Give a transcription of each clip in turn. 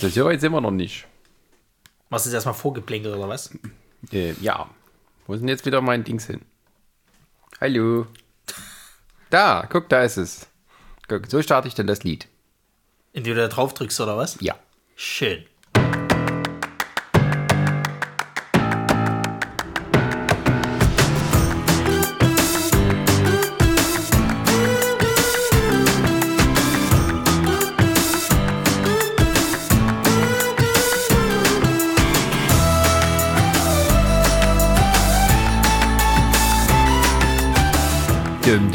Das ja jetzt immer noch nicht. Machst du das erstmal vorgeplänkelt oder was? Äh, ja. Wo ist denn jetzt wieder mein Dings hin? Hallo. Da, guck, da ist es. Guck, so starte ich denn das Lied. Indem du da drauf drückst oder was? Ja. Schön.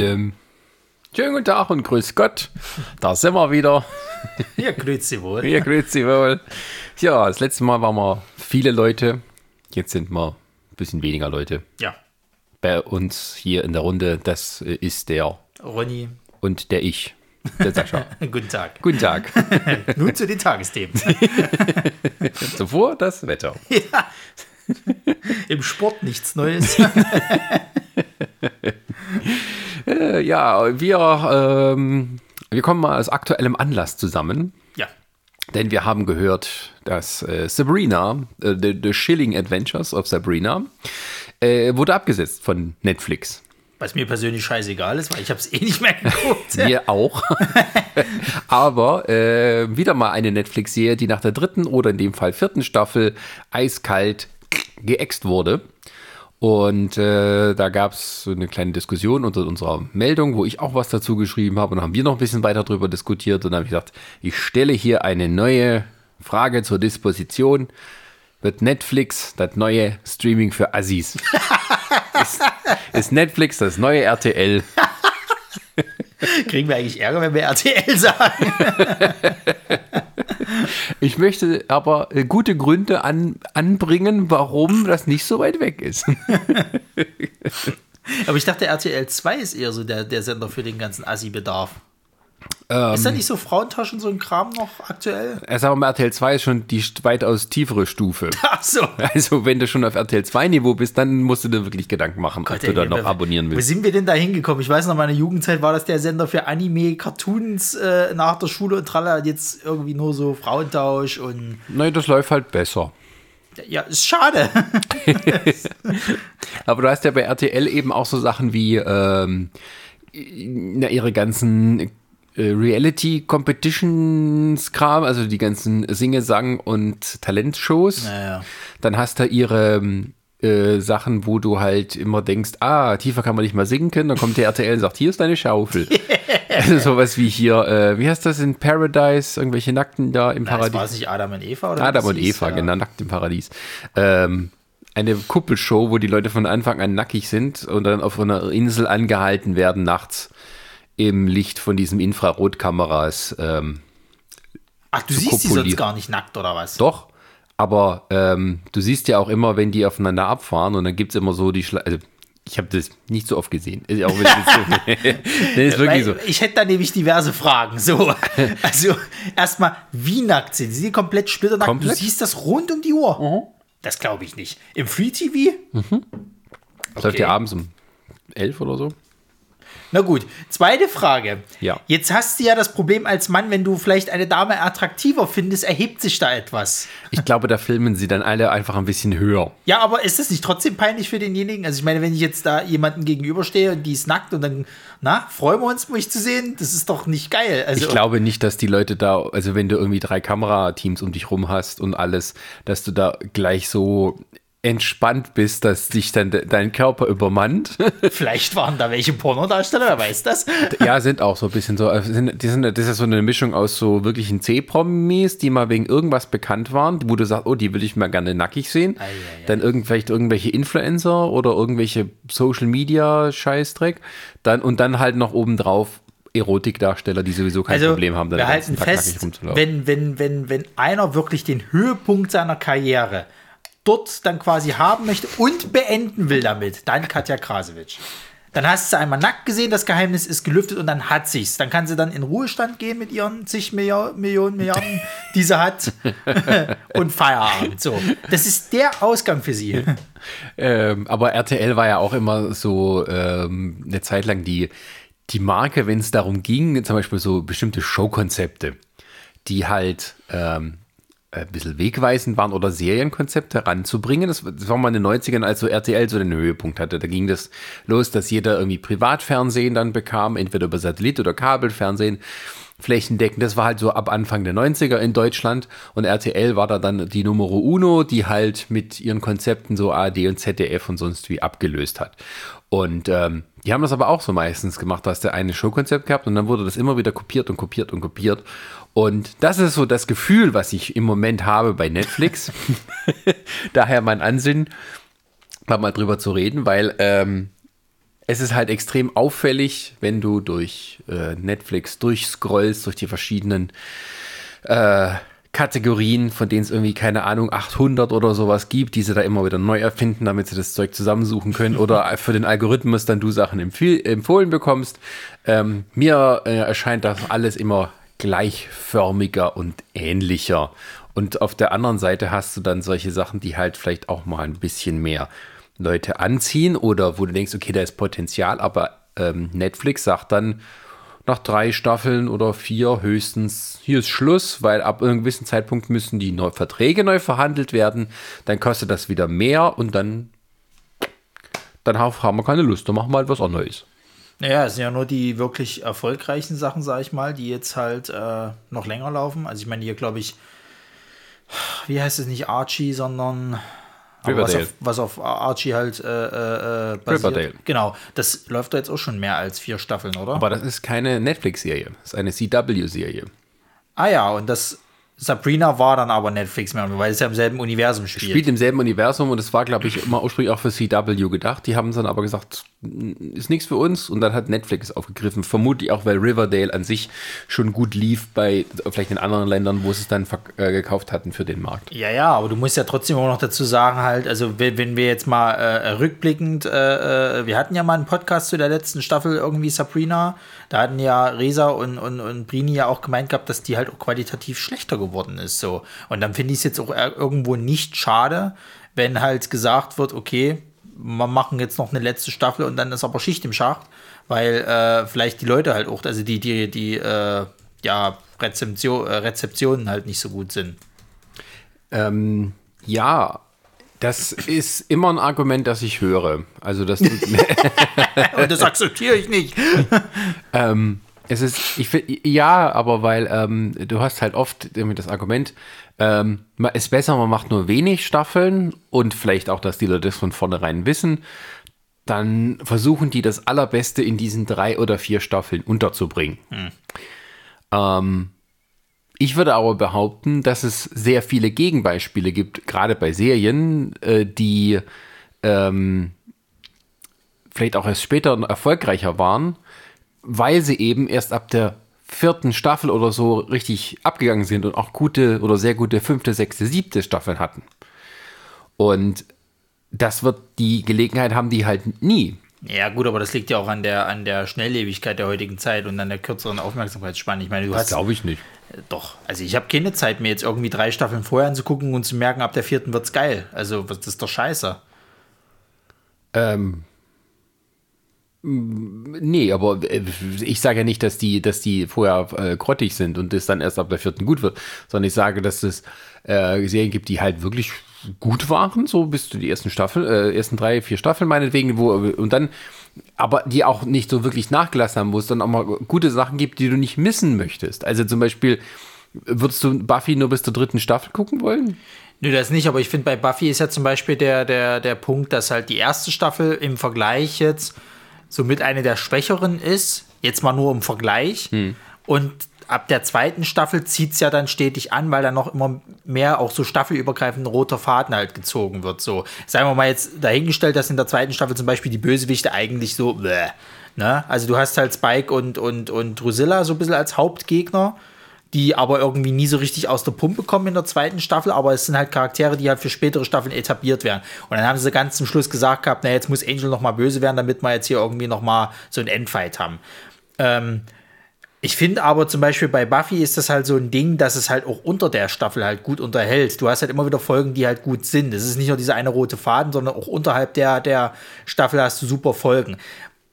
Düm. Schönen guten Tag und grüß Gott. Da sind wir wieder. Ja, grüezi wohl. Hier, grüß Sie wohl. Ja, das letzte Mal waren wir viele Leute. Jetzt sind wir ein bisschen weniger Leute. Ja, Bei uns hier in der Runde, das ist der Ronny, und der ich. Der Sascha. guten Tag. Guten Tag. Nun zu den Tagesthemen. Zuvor das Wetter. ja. Im Sport nichts Neues. Äh, ja, wir, ähm, wir kommen mal aus aktuellem Anlass zusammen. ja, Denn wir haben gehört, dass äh, Sabrina, äh, the, the Chilling Adventures of Sabrina, äh, wurde abgesetzt von Netflix. was mir persönlich scheißegal ist, weil ich habe es eh nicht mehr geguckt. Wir auch. Aber äh, wieder mal eine Netflix-Serie, die nach der dritten oder in dem Fall vierten Staffel eiskalt geäxt wurde. Und äh, da gab es so eine kleine Diskussion unter unserer Meldung, wo ich auch was dazu geschrieben habe. Und dann haben wir noch ein bisschen weiter darüber diskutiert. Und dann habe ich gesagt, ich stelle hier eine neue Frage zur Disposition. Wird Netflix das neue Streaming für Assis? ist, ist Netflix das neue RTL? Kriegen wir eigentlich Ärger, wenn wir RTL sagen? Ich möchte aber äh, gute Gründe an, anbringen, warum das nicht so weit weg ist. Aber ich dachte, RTL 2 ist eher so der, der Sender für den ganzen Assi-Bedarf. Ähm. ist da nicht so Frauentaschen, so ein Kram noch aktuell? Er sagt mal, RTL 2 ist schon die weitaus tiefere Stufe. Ach so. Also, wenn du schon auf RTL 2 Niveau bist, dann musst du dir wirklich Gedanken machen, ob Gott, du ey, da noch wir- abonnieren Wo willst. sind wir denn da hingekommen? Ich weiß noch, meine Jugendzeit war das der Sender für Anime, Cartoons äh, nach der Schule und tralla. Jetzt irgendwie nur so Frauentausch und Nein, das läuft halt besser. ja, ist schade. Aber du hast ja bei RTL eben auch so Sachen wie ähm, na, ihre ganzen äh, Reality-Competitions-Kram, also die ganzen Singe-, Sang- und Talentshows. Naja. Dann hast du ihre äh, Sachen, wo du halt immer denkst, ah, tiefer kann man nicht mal singen können. Dann kommt der RTL und sagt, hier ist deine Schaufel. also sowas wie hier, äh, wie heißt das in Paradise? Irgendwelche Nackten da im Das war Paradies. es nicht Adam und Eva? Oder Adam und hieß? Eva, Ja. genau, nackt im Paradies. Ähm, eine Kuppelshow, wo die Leute von Anfang an nackig sind und dann auf einer Insel angehalten werden nachts im Licht von diesen Infrarotkameras. Ähm, Ach, du siehst die kopulieren. sonst gar nicht nackt, oder was? doch, aber ähm, du siehst ja auch immer, wenn die aufeinander abfahren und dann gibt es immer so die Schla also ich habe das nicht so oft gesehen. Auch wenn nee, ist wirklich so. Ich hätte da nämlich diverse Fragen. So, also erstmal, wie nackt sind sie? Sind die komplett splitternackt? Komplett? Mhm. Du siehst das rund um die Uhr. Das glaube ich nicht. Im Free TV? Das läuft ja abends um elf oder so. Na gut, zweite Frage. Ja. Jetzt hast du ja das Problem als Mann, wenn du vielleicht eine Dame attraktiver findest, erhebt sich da etwas. Ich glaube, da filmen sie dann alle einfach ein bisschen höher. Ja, aber ist das nicht trotzdem peinlich für denjenigen? Also ich meine, wenn ich jetzt da jemanden gegenüberstehe und die ist nackt und dann, na, freuen wir uns, mich zu sehen? Das ist doch nicht geil. Also, Ich glaube nicht, dass die Leute da, also wenn du irgendwie drei Kamerateams um dich rum hast und alles, dass du da gleich so entspannt bist, dass dich dann de dein Körper übermannt. vielleicht waren da welche Pornodarsteller, wer weiß das? ja, sind auch so ein bisschen so, also sind, die sind, das ist so eine Mischung aus so wirklichen C-Promis, die mal wegen irgendwas bekannt waren, wo du sagst, oh, die will ich mal gerne nackig sehen. Ei, ei, ei. Dann irgend, vielleicht irgendwelche Influencer oder irgendwelche Social Media Scheißdreck. Dann, und dann halt noch obendrauf Erotikdarsteller, die sowieso kein Also, Problem haben, dann wir halten fest, wenn, wenn, wenn, wenn einer wirklich den Höhepunkt seiner Karriere dort dann quasi haben möchte und beenden will damit, dann Katja Krasowitsch. Dann hast du einmal nackt gesehen, das Geheimnis ist gelüftet und dann hat sich's. Dann kann sie dann in Ruhestand gehen mit ihren zig Milliarden, Millionen Milliarden, die sie hat und Feierabend. So, das ist der Ausgang für sie. Ähm, aber RTL war ja auch immer so ähm, eine Zeit lang die, die Marke, wenn es darum ging, zum Beispiel so bestimmte Showkonzepte. die halt ähm, ein bisschen wegweisend waren oder Serienkonzepte ranzubringen. Das, das war mal in den 90ern, als so RTL so den Höhepunkt hatte. Da ging das los, dass jeder irgendwie Privatfernsehen dann bekam, entweder über Satellit oder Kabelfernsehen flächendeckend. Das war halt so ab Anfang der 90er in Deutschland und RTL war da dann die Numero Uno, die halt mit ihren Konzepten so ARD und ZDF und sonst wie abgelöst hat. Und ähm, die haben das aber auch so meistens gemacht, dass der eine Showkonzept gehabt und dann wurde das immer wieder kopiert und kopiert und kopiert. Und das ist so das Gefühl, was ich im Moment habe bei Netflix. Daher mein Ansinnen, da mal drüber zu reden, weil ähm, es ist halt extrem auffällig, wenn du durch äh, Netflix durchscrollst, durch die verschiedenen äh, Kategorien, von denen es irgendwie, keine Ahnung, 800 oder sowas gibt, die sie da immer wieder neu erfinden, damit sie das Zeug zusammensuchen können oder für den Algorithmus dann du Sachen empfohlen bekommst. Ähm, mir äh, erscheint das alles immer gleichförmiger und ähnlicher. Und auf der anderen Seite hast du dann solche Sachen, die halt vielleicht auch mal ein bisschen mehr Leute anziehen oder wo du denkst, okay, da ist Potenzial, aber ähm, Netflix sagt dann nach drei Staffeln oder vier höchstens, hier ist Schluss, weil ab einem gewissen Zeitpunkt müssen die neu, Verträge neu verhandelt werden, dann kostet das wieder mehr und dann, dann haben wir keine Lust, dann machen wir halt was Neues. Naja, es sind ja nur die wirklich erfolgreichen Sachen, sag ich mal, die jetzt halt äh, noch länger laufen. Also ich meine, hier glaube ich, wie heißt es nicht Archie, sondern was auf, was auf, Archie halt äh, äh, äh, basiert. Riverdale. Genau, das läuft da jetzt auch schon mehr als vier Staffeln, oder? Aber das ist keine Netflix-Serie, das ist eine CW-Serie. Ah ja, und das Sabrina war dann aber Netflix mehr, weil es ja im selben Universum spielt. Spielt im selben Universum und es war, glaube ich, immer ursprünglich auch für CW gedacht. Die haben dann aber gesagt, ist nichts für uns und dann hat Netflix aufgegriffen. Vermutlich auch, weil Riverdale an sich schon gut lief bei vielleicht in anderen Ländern, wo sie es dann äh, gekauft hatten für den Markt. Ja, ja, aber du musst ja trotzdem auch noch dazu sagen, halt, also wenn, wenn wir jetzt mal äh, rückblickend, äh, äh, wir hatten ja mal einen Podcast zu der letzten Staffel irgendwie Sabrina, da hatten ja Resa und, und, und Brini ja auch gemeint gehabt, dass die halt auch qualitativ schlechter geworden ist. So. Und dann finde ich es jetzt auch irgendwo nicht schade, wenn halt gesagt wird, okay, wir machen jetzt noch eine letzte Staffel und dann ist aber Schicht im Schacht, weil äh, vielleicht die Leute halt auch, also die, die, die äh, ja, Rezeption, äh, Rezeptionen halt nicht so gut sind. Ähm, ja, das ist immer ein Argument, das ich höre. Also das und das akzeptiere ich nicht. ähm, es ist, ich ja, aber weil ähm, du hast halt oft das Argument, ähm, ist besser, man macht nur wenig Staffeln und vielleicht auch, dass die Leute das von vornherein wissen. Dann versuchen die das Allerbeste in diesen drei oder vier Staffeln unterzubringen. Hm. Ähm, ich würde aber behaupten, dass es sehr viele Gegenbeispiele gibt, gerade bei Serien, äh, die ähm, vielleicht auch erst später erfolgreicher waren, weil sie eben erst ab der vierten Staffel oder so richtig abgegangen sind und auch gute oder sehr gute fünfte, sechste, siebte Staffeln hatten. Und das wird die Gelegenheit haben, die halt nie. Ja, gut, aber das liegt ja auch an der, an der Schnelllebigkeit der heutigen Zeit und an der kürzeren Aufmerksamkeitsspanne. Ich meine, du das hast. glaube ich nicht. Doch. Also, ich habe keine Zeit, mir jetzt irgendwie drei Staffeln vorher anzugucken und zu merken, ab der vierten wird's geil. Also, das ist doch scheiße. Ähm, Nee, aber äh, ich sage ja nicht, dass die, dass die vorher äh, grottig sind und es dann erst ab der vierten gut wird, sondern ich sage, dass es äh, Serien gibt, die halt wirklich gut waren, so bis zu die ersten Staffel, äh, ersten drei, vier Staffeln meinetwegen, wo und dann, aber die auch nicht so wirklich nachgelassen haben, wo es dann auch mal gute Sachen gibt, die du nicht missen möchtest. Also zum Beispiel, würdest du Buffy nur bis zur dritten Staffel gucken wollen? Nö, das nicht, aber ich finde, bei Buffy ist ja zum Beispiel der, der, der Punkt, dass halt die erste Staffel im Vergleich jetzt somit eine der schwächeren ist. Jetzt mal nur im Vergleich. Hm. Und ab der zweiten Staffel zieht es ja dann stetig an, weil dann noch immer mehr auch so staffelübergreifend roter Faden halt gezogen wird. So, sagen wir mal jetzt dahingestellt, dass in der zweiten Staffel zum Beispiel die Bösewichte eigentlich so, bläh, ne? Also du hast halt Spike und, und, und Drusilla so ein bisschen als Hauptgegner die aber irgendwie nie so richtig aus der Pumpe kommen in der zweiten Staffel, aber es sind halt Charaktere, die halt für spätere Staffeln etabliert werden. Und dann haben sie ganz zum Schluss gesagt gehabt, na jetzt muss Angel noch mal böse werden, damit wir jetzt hier irgendwie noch mal so einen Endfight haben. Ähm, ich finde aber zum Beispiel bei Buffy ist das halt so ein Ding, dass es halt auch unter der Staffel halt gut unterhält. Du hast halt immer wieder Folgen, die halt gut sind. Es ist nicht nur dieser eine rote Faden, sondern auch unterhalb der, der Staffel hast du super Folgen.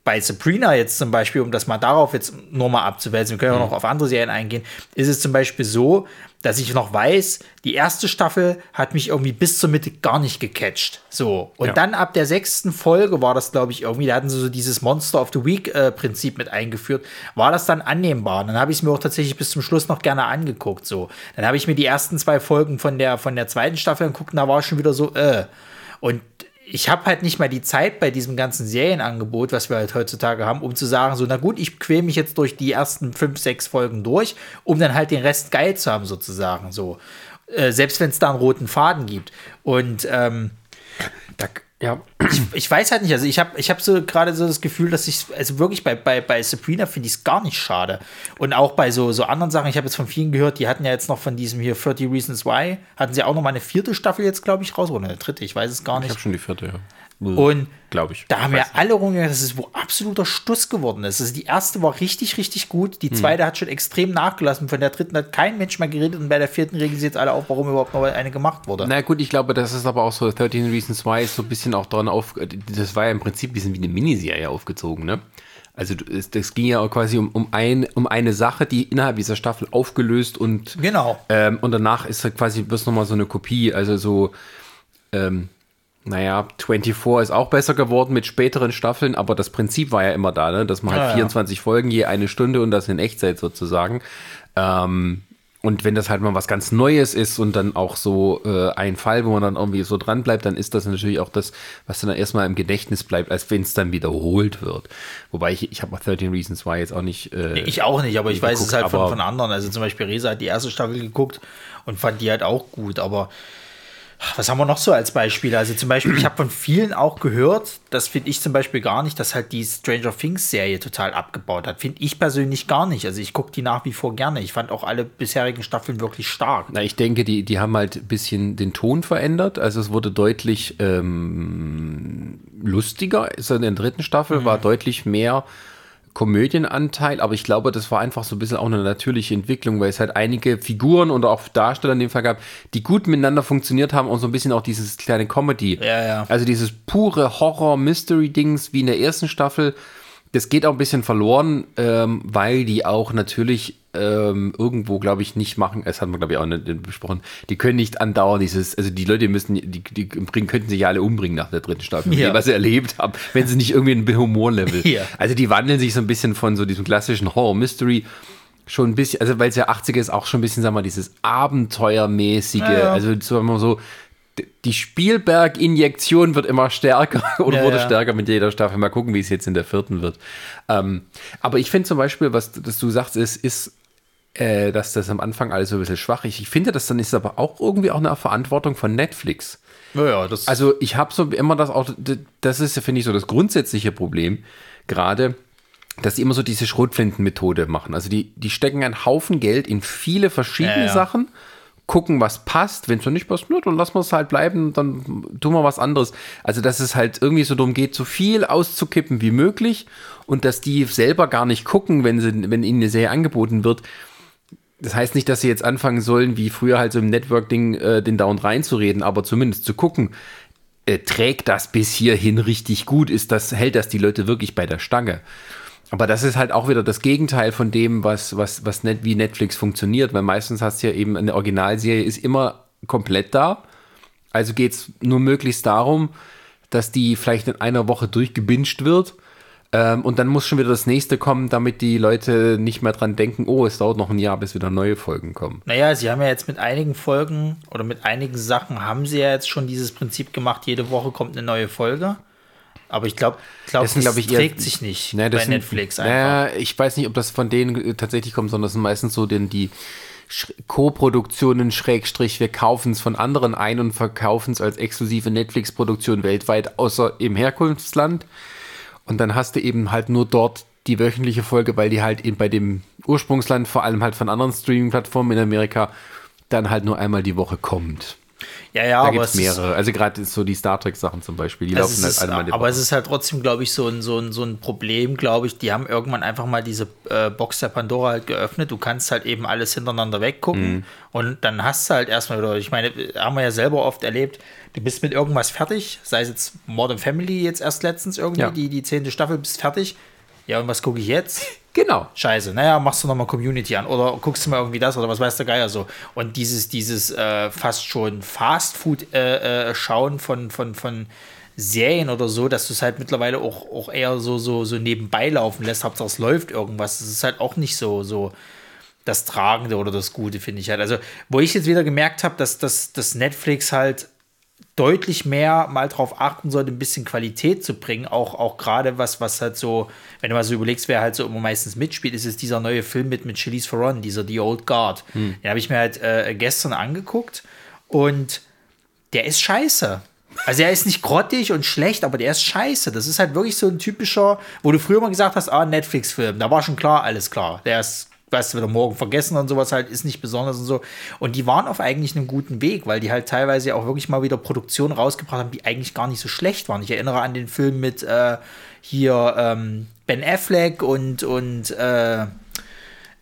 Bei Sabrina jetzt zum Beispiel, um das mal darauf jetzt nur mal abzuwälzen, wir können ja noch auf andere Serien eingehen, ist es zum Beispiel so, dass ich noch weiß, die erste Staffel hat mich irgendwie bis zur Mitte gar nicht gecatcht. So. Und Ja. dann ab der sechsten Folge war das, glaube ich, irgendwie, da hatten sie so dieses Monster of the Week-Prinzip mit eingeführt, war das dann annehmbar. Und dann habe ich es mir auch tatsächlich bis zum Schluss noch gerne angeguckt. So. Dann habe ich mir die ersten zwei Folgen von der, von der zweiten Staffel angeguckt und da war ich schon wieder so, äh. Und ich habe halt nicht mal die Zeit bei diesem ganzen Serienangebot, was wir halt heutzutage haben, um zu sagen, so, na gut, ich quäle mich jetzt durch die ersten fünf, sechs Folgen durch, um dann halt den Rest geil zu haben, sozusagen. So. Äh, selbst wenn es da einen roten Faden gibt. Und ähm, Da, ja. ich weiß halt nicht, also ich habe ich hab so gerade so das Gefühl, dass ich, also wirklich bei, bei, bei Sabrina finde ich es gar nicht schade. Und auch bei so, so anderen Sachen, ich habe jetzt von vielen gehört, die hatten ja jetzt noch von diesem hier 30 Reasons Why, hatten sie auch noch mal eine vierte Staffel jetzt, glaube ich, raus, oder eine dritte, ich weiß es gar Ich nicht. habe schon die vierte, ja. Und Glaube ich. da haben weiß alle rumgegangen, dass es wo absoluter Stuss geworden ist. Also die erste war richtig, richtig gut. Hm. Die zweite hat schon extrem nachgelassen. Von der dritten hat kein Mensch mehr geredet. Und bei der vierten regen sie jetzt alle auf, warum überhaupt noch eine gemacht wurde. Na gut, ich glaube, das ist aber auch so, 13 Reasons Why ist so ein bisschen auch dran auf, das war ja im Prinzip ein bisschen wie eine Miniserie aufgezogen, ne? Also das ging ja auch quasi um, um, ein, um eine Sache, die innerhalb dieser Staffel aufgelöst und Genau. ähm, und danach ist halt quasi bloß nochmal so eine Kopie, also so, ähm, naja, 24 ist auch besser geworden mit späteren Staffeln, aber das Prinzip war ja immer da, ne? dass man halt Ja, ja. 24 Folgen je eine Stunde und das in Echtzeit sozusagen. Ähm, und wenn das halt mal was ganz Neues ist und dann auch so äh, ein Fall, wo man dann irgendwie so dran bleibt, dann ist das natürlich auch das, was dann erstmal im Gedächtnis bleibt, als wenn es dann wiederholt wird. Wobei ich, ich habe 13 Reasons Why jetzt auch nicht. Äh, Ich auch nicht, aber ich weiß es geguckt, halt von, von anderen. Also zum Beispiel Reza hat die erste Staffel geguckt und fand die halt auch gut. Aber was haben wir noch so als Beispiele? Also zum Beispiel, ich habe von vielen auch gehört, das finde ich zum Beispiel gar nicht, dass halt die Stranger Things Serie total abgebaut hat. Finde ich persönlich gar nicht. Also ich gucke die nach wie vor gerne. Ich fand auch alle bisherigen Staffeln wirklich stark. Na, ich denke, die, die haben halt ein bisschen den Ton verändert. Also es wurde deutlich ähm, lustiger. Ist in der dritten Staffel war deutlich mehr Komödienanteil, aber ich glaube, das war einfach so ein bisschen auch eine natürliche Entwicklung, weil es halt einige Figuren und auch Darsteller in dem Fall gab, die gut miteinander funktioniert haben und so ein bisschen auch dieses kleine Comedy. Ja, ja. Also dieses pure Horror-Mystery-Dings wie in der ersten Staffel, das geht auch ein bisschen verloren, ähm, weil die auch natürlich ähm, irgendwo, glaube ich, nicht machen, das hatten wir, glaube ich, auch nicht besprochen, die können nicht andauernd dieses, also die Leute müssen, die, die bringen, könnten sich ja alle umbringen nach der dritten Staffel, Ja. was sie erlebt haben, wenn sie nicht irgendwie ein Humorlevel. Ja. Also die wandeln sich so ein bisschen von so diesem klassischen Horror-Mystery schon ein bisschen, also weil es ja 80er ist, auch schon ein bisschen, sagen wir mal, dieses Abenteuermäßige, Ja, ja. also so immer so, d- die Spielberg-Injektion wird immer stärker oder Ja, wurde ja. stärker mit jeder Staffel. Mal gucken, wie es jetzt in der vierten wird. Ähm, aber ich finde zum Beispiel, was das du sagst, ist, ist äh, dass das am Anfang alles so ein bisschen schwach ist. Ich finde, das dann ist aber auch irgendwie auch eine Verantwortung von Netflix. Ja, Also ich habe so immer das auch, das ist, finde ich, so das grundsätzliche Problem, gerade, dass die immer so diese Schrotflinten-Methode machen. Also die, die stecken einen Haufen Geld in viele verschiedene Ja, ja. Sachen, gucken, was passt. Wenn es nicht passt, ne, dann lassen wir es halt bleiben, dann tun wir was anderes. Also dass es halt irgendwie so darum geht, so viel auszukippen wie möglich und dass die selber gar nicht gucken, wenn, sie, wenn ihnen eine Serie angeboten wird, das heißt nicht, dass sie jetzt anfangen sollen, wie früher halt so im Network-Ding, äh, den Down reinzureden, aber zumindest zu gucken, äh, trägt das bis hierhin richtig gut? Ist das, hält das die Leute wirklich bei der Stange? Aber das ist halt auch wieder das Gegenteil von dem, was, was, was net, wie Netflix funktioniert, weil meistens hast du ja eben eine Originalserie ist immer komplett da. Also geht es nur möglichst darum, dass die vielleicht in einer Woche durchgebinged wird. Ähm, und dann muss schon wieder das nächste kommen, damit die Leute nicht mehr dran denken, oh, es dauert noch ein Jahr, bis wieder neue Folgen kommen. Naja, sie haben ja jetzt mit einigen Folgen oder mit einigen Sachen haben sie ja jetzt schon dieses Prinzip gemacht, jede Woche kommt eine neue Folge. Aber ich glaube, glaub, Das glaub ich, eher- trägt sich nicht das bei sind- Netflix einfach. Naja, ich weiß nicht, ob das von denen äh, tatsächlich kommt, sondern das sind meistens so denn die Co-Produktionen, Schrägstrich, wir kaufen es von anderen ein und verkaufen es als exklusive Netflix-Produktion weltweit, außer im Herkunftsland. Und dann hast du eben halt nur dort die wöchentliche Folge, weil die halt eben bei dem Ursprungsland, vor allem halt von anderen Streaming-Plattformen in Amerika, dann halt nur einmal die Woche kommt. Ja, ja, Da aber gibt es mehrere. Also gerade so die Star Trek-Sachen zum Beispiel, die laufen halt alle mal aber es ist halt trotzdem, glaube ich, so ein, so, ein, so ein Problem, glaube ich. Die haben irgendwann einfach mal diese äh, Box der Pandora halt geöffnet. Du kannst halt eben alles hintereinander weggucken Mhm. und dann hast du halt erstmal wieder, ich meine, haben wir ja selber oft erlebt, du bist mit irgendwas fertig, sei es jetzt Modern Family jetzt erst letztens irgendwie, Ja. die, die zehnte Staffel, bist fertig. Ja, und was gucke ich jetzt? Genau. Scheiße, naja, machst du nochmal Community an oder guckst du mal irgendwie das oder was weiß der Geier so. Und dieses, dieses äh, fast schon Fast-Food-Schauen von, von, von Serien oder so, dass du es halt mittlerweile auch, auch eher so, so, so nebenbei laufen lässt, Hauptsache es läuft irgendwas. Das ist halt auch nicht so, so das Tragende oder das Gute, finde ich halt. Also, wo ich jetzt wieder gemerkt habe, dass, dass, dass Netflix halt deutlich mehr mal drauf achten sollte, ein bisschen Qualität zu bringen. Auch, auch gerade was, was halt so, wenn du mal so überlegst, wer halt so immer meistens mitspielt, ist es dieser neue Film mit, mit Charlize Theron, dieser The Old Guard. Den habe ich mir halt äh, gestern angeguckt und der ist scheiße. Also er ist nicht grottig und schlecht, aber der ist scheiße. Das ist halt wirklich so ein typischer, wo du früher mal gesagt hast, ah, Netflix-Film. Da war schon klar, alles klar. Der ist, weißt du, wieder morgen vergessen und sowas halt, ist nicht besonders und so. Und die waren auf eigentlich einem guten Weg, weil die halt teilweise auch wirklich mal wieder Produktionen rausgebracht haben, die eigentlich gar nicht so schlecht waren. Ich erinnere an den Film mit äh, hier ähm, Ben Affleck und, und äh,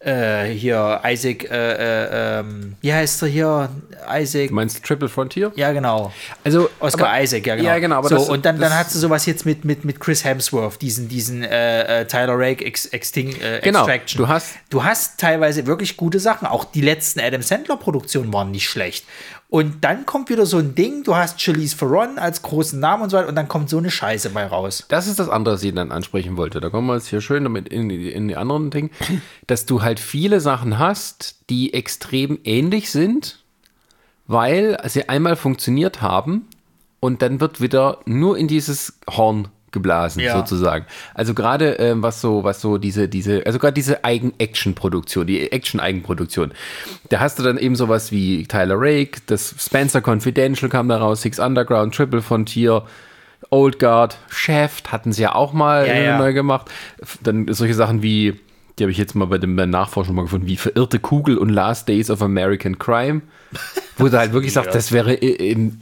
äh, hier Isaac, äh, äh, ähm, wie heißt er hier? Isaac. Du meinst Triple Frontier? Ja, genau. Also, Oscar aber- Isaac, ja genau. Ja, genau, aber so, das- und dann, dann das- hast du sowas jetzt mit, mit, mit Chris Hemsworth, diesen, diesen äh, äh, Tyler Rake Ex, Exting, äh, Genau, Extraction. du hast- du hast teilweise wirklich gute Sachen. Auch die letzten Adam Sandler-Produktionen waren nicht schlecht. Und dann kommt wieder so ein Ding, du hast Charlize Theron als großen Namen und so weiter und dann kommt so eine Scheiße bei raus. Das ist das andere, was ich dann ansprechen wollte. Da kommen wir jetzt hier schön damit in, die- in die anderen Dinge, dass du halt viele Sachen hast, die extrem ähnlich sind, weil sie einmal funktioniert haben und dann wird wieder nur in dieses Horn geblasen, Ja. sozusagen. Also gerade ähm, was so, was so diese, diese, also gerade diese Eigen-Action-Produktion, die Action-Eigenproduktion, da hast du dann eben sowas wie Tyler Rake, das Spencer Confidential kam da raus, Six Underground, Triple Frontier, Old Guard, Chef hatten sie ja auch mal Ja, ja. neu gemacht. Dann solche Sachen wie, die habe ich jetzt mal bei dem bei der Nachforschung mal gefunden, wie Verirrte Kugel und Last Days of American Crime. Wo du halt wirklich sagst, das wäre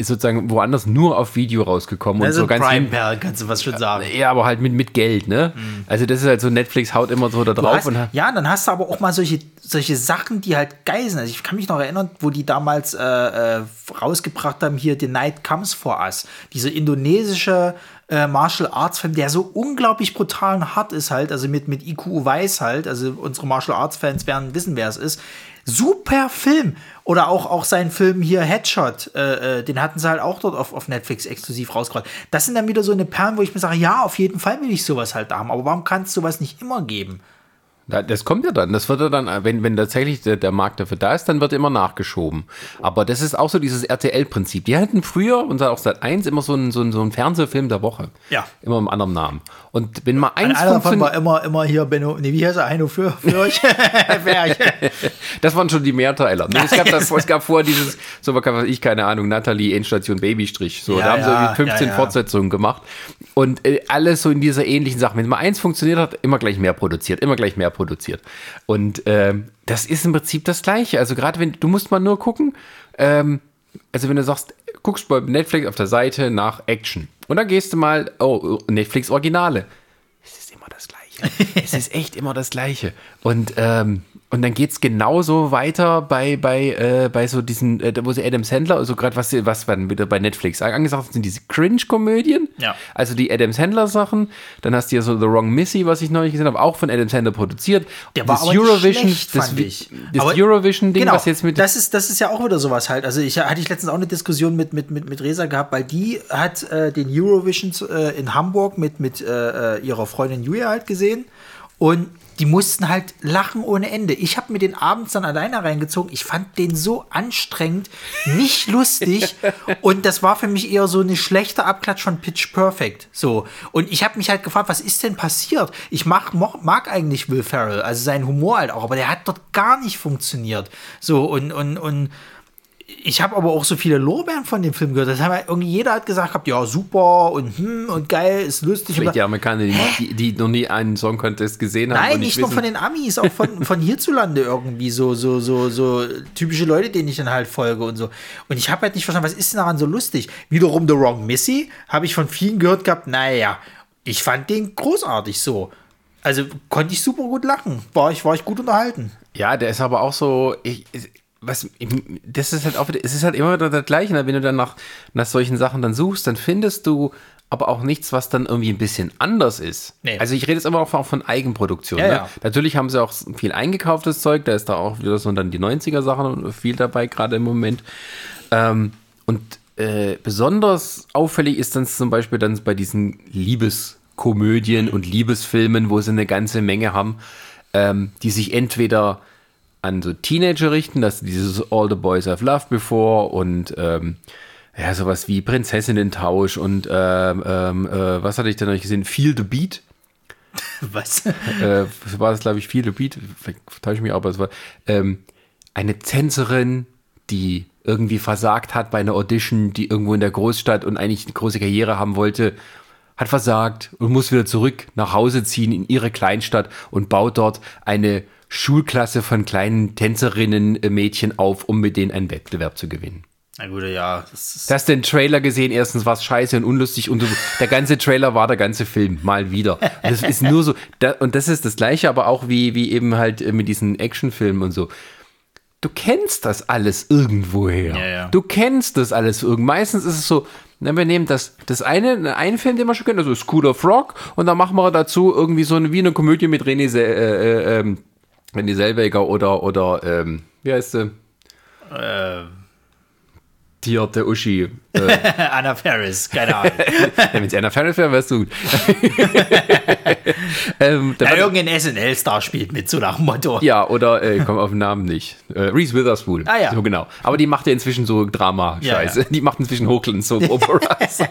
sozusagen woanders nur auf Video rausgekommen und Also so ganz hin, Perl, kannst du was schon sagen. ja, aber halt mit, mit Geld, ne? Also das ist halt so, Netflix haut immer so da drauf hast, und ja, dann hast du aber auch mal solche, solche Sachen, die halt geil sind. Also ich kann mich noch erinnern, wo die damals äh, äh, rausgebracht haben, hier The Night Comes For Us. Dieser indonesische äh, Martial Arts Film, der so unglaublich brutal und hart ist halt, also mit, mit IQ Weiß halt, also unsere Martial Arts Fans werden wissen, wer es ist. Super Film. Oder auch, auch sein Film hier Headshot, äh, äh, den hatten sie halt auch dort auf, auf Netflix exklusiv rausgebracht. Das sind dann wieder so eine Perlen, wo ich mir sage, ja, auf jeden Fall will ich sowas halt haben. Aber warum kannst du sowas nicht immer geben? Da- Das kommt ja dann. Das wird ja dann, wenn, wenn tatsächlich der, der Markt dafür da ist, dann wird immer nachgeschoben. Aber das ist auch so dieses RTL-Prinzip. Die hatten früher, und auch seit eins, immer so einen, so, einen, so einen Fernsehfilm der Woche. Ja. Immer im anderen Namen. Und wenn mal eins Einer davon war immer, immer hier Benno, nee, wie heißt er? Heino für, für das waren schon die Mehrteiler. Es, gab das, es gab vorher dieses, so was ich, keine Ahnung, Natalie, Endstation Babystrich. So, Ja, da haben sie ja, irgendwie 15 ja, ja. Fortsetzungen gemacht. Und äh, alles so in dieser ähnlichen Sache. Wenn mal eins funktioniert hat, immer gleich mehr produziert, immer gleich mehr produziert. Und ähm, das ist im Prinzip das Gleiche. Also gerade wenn, du musst mal nur gucken, ähm, also wenn du sagst, guckst bei Netflix auf der Seite nach Action und dann gehst du mal, oh, Netflix Originale. Es ist immer das Gleiche. es ist echt immer das Gleiche. Und, ähm, und dann geht es genauso weiter bei, bei, äh, bei so diesen, äh, wo sie Adam Sandler, also gerade was, was dann wieder bei Netflix angesagt haben, sind diese Cringe-Komödien. Ja. Also die Adam Sandler-Sachen. Dann hast du ja so The Wrong Missy, was ich neulich gesehen habe, auch von Adam Sandler produziert. Der war das aber nicht Eurovision, schlecht, das, fand ich. das Eurovision-Ding, Genau, was jetzt mit das ist, das ist ja auch wieder sowas halt. Also ich hatte ich letztens auch eine Diskussion mit, mit, mit, mit Resa gehabt, weil die hat äh, den Eurovision äh, in Hamburg mit, mit äh, äh, ihrer Freundin Julia halt gesehen und die mussten halt lachen ohne Ende. Ich habe mir den abends dann alleine reingezogen. Ich fand den so anstrengend, nicht lustig. und das war für mich eher so eine schlechte Abklatsch von Pitch Perfect. So. Und ich habe mich halt gefragt, was ist denn passiert? Ich mag, mag eigentlich Will Ferrell, also seinen Humor halt auch, aber der hat dort gar nicht funktioniert. So, und, und, und ich habe aber auch so viele Lorbeeren von dem Film gehört. Das haben irgendwie jeder hat gesagt, gehabt, ja, super und hm und geil, ist lustig. Vielleicht die Amerikaner, die, die, die, noch nie einen Song Contest gesehen haben. Nein, nicht, nicht nur von den Amis, auch von, von hierzulande irgendwie so, so, so, so typische Leute, denen ich dann halt folge und so. Und ich habe halt nicht verstanden, was ist denn daran so lustig? Wiederum The Wrong Missy habe ich von vielen gehört gehabt, naja, ich fand den großartig so. Also konnte ich super gut lachen. War ich, war ich gut unterhalten. Ja, der ist aber auch so. Ich, was, das ist halt auch, es ist halt immer wieder das Gleiche. Ne? Wenn du dann nach, nach solchen Sachen dann suchst, dann findest du aber auch nichts, was dann irgendwie ein bisschen anders ist. Nee. Also ich rede jetzt immer auch von, von Eigenproduktion. Ja, ne? ja. Natürlich haben sie auch viel eingekauftes Zeug, da ist da auch wieder so dann die 90er-Sachen viel dabei, gerade im Moment. Ähm, und äh, besonders auffällig ist dann zum Beispiel dann bei diesen Liebeskomödien und Liebesfilmen, wo sie eine ganze Menge haben, ähm, die sich entweder an so Teenager richten, dass dieses All the Boys I've Loved Before und ähm, ja, sowas wie Prinzessinnen-Tausch und ähm, ähm, äh, was hatte ich denn noch gesehen? Feel the Beat. Was? Äh, war das, glaube ich, Feel the Beat? Vielleicht täusche ich mich, aber es war ähm, eine Tänzerin, die irgendwie versagt hat bei einer Audition, die irgendwo in der Großstadt und eigentlich eine große Karriere haben wollte, hat versagt und muss wieder zurück nach Hause ziehen in ihre Kleinstadt und baut dort eine Schulklasse von kleinen Tänzerinnen, äh, Mädchen auf, um mit denen einen Wettbewerb zu gewinnen. Na gut, ja. Das du hast den Trailer gesehen, erstens war es scheiße und unlustig und der ganze Trailer war der ganze Film, mal wieder. Und das ist nur so, da, und das ist das gleiche, aber auch wie, wie eben halt äh, mit diesen Actionfilmen und so. Du kennst das alles irgendwoher. Ja, ja. Du kennst das alles irgendwo. Meistens ist es so, na, wir nehmen das, das eine, einen Film, den wir schon kennen, also School of Rock, und dann machen wir dazu irgendwie so eine, wie eine Komödie mit René, äh, äh, ähm, René Selweger oder, oder, ähm, wie heißt sie? Äh. Tier der Uschi. Äh. Anna Ferris, keine Ahnung. ja, Wenn es Anna Ferris wäre, wärst du gut. ähm, ja, irgendein SNL-Star spielt mit, so nach dem Motto. Ja, oder, äh, komm auf den Namen nicht. Äh, Reese Witherspoon. Ah ja. So genau. Aber die macht ja inzwischen so Drama-Scheiße. Ja, ja. Die macht inzwischen Hochglanz-Soap-Operas.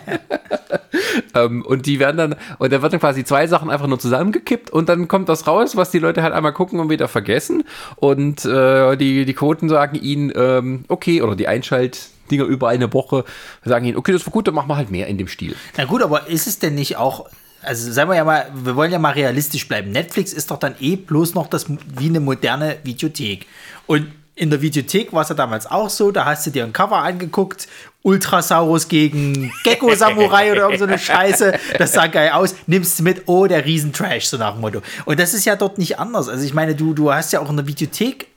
ähm, und die werden dann, und da wird dann quasi zwei Sachen einfach nur zusammengekippt und dann kommt das raus, was die Leute halt einmal gucken und wieder vergessen. Und äh, die, die Quoten sagen ihnen, ähm, okay, oder die Einschalt- Dinger über eine Woche, sagen ihnen, okay, das war gut, dann machen wir halt mehr in dem Stil. Na gut, aber ist es denn nicht auch, also sagen wir ja mal, wir wollen ja mal realistisch bleiben. Netflix ist doch dann eh bloß noch das wie eine moderne Videothek. Und in der Videothek war es ja damals auch so, da hast du dir ein Cover angeguckt, Ultrasaurus gegen Gecko-Samurai oder irgend so eine Scheiße, das sah geil aus, nimmst du mit, oh, der Riesentrash, so nach dem Motto. Und das ist ja dort nicht anders. Also ich meine, du, du hast ja auch in der Videothek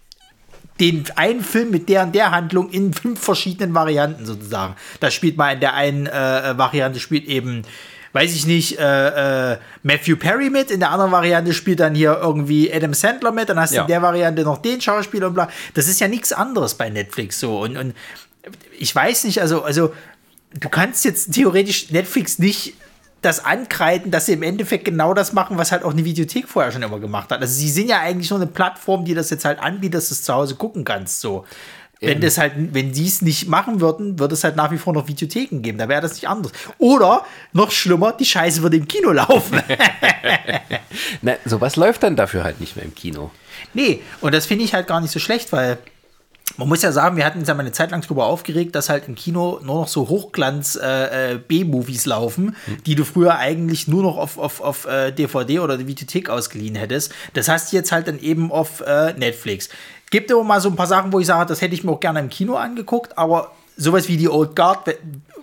den einen Film mit der und der Handlung in fünf verschiedenen Varianten sozusagen. Da spielt mal in der einen äh, Variante spielt eben weiß ich nicht, äh, äh, Matthew Perry mit, in der anderen Variante spielt dann hier irgendwie Adam Sandler mit, dann hast du ja. in der Variante noch den Schauspieler und bla. Das ist ja nichts anderes bei Netflix so. Und, und ich weiß nicht, also, also du kannst jetzt theoretisch Netflix nicht das ankreiden, dass sie im Endeffekt genau das machen, was halt auch eine Videothek vorher schon immer gemacht hat. Also sie sind ja eigentlich nur eine Plattform, die das jetzt halt anbietet, dass du es zu Hause gucken kannst. So. Wenn das halt, wenn die es nicht machen würden, würde es halt nach wie vor noch Videotheken geben. Da wäre das nicht anders. Oder noch schlimmer, die Scheiße würde im Kino laufen. Na, sowas läuft dann dafür halt nicht mehr im Kino. Nee, und das finde ich halt gar nicht so schlecht, weil man muss ja sagen, wir hatten uns ja mal eine Zeit lang darüber aufgeregt, dass halt im Kino nur noch so Hochglanz-B-Movies äh, äh laufen, hm. die du früher eigentlich nur noch auf, auf, auf äh, DVD oder die Videothek ausgeliehen hättest. Das hast du jetzt halt dann eben auf äh, Netflix. Gibt aber mal so ein paar Sachen, wo ich sage, das hätte ich mir auch gerne im Kino angeguckt, aber sowas wie die Old Guard,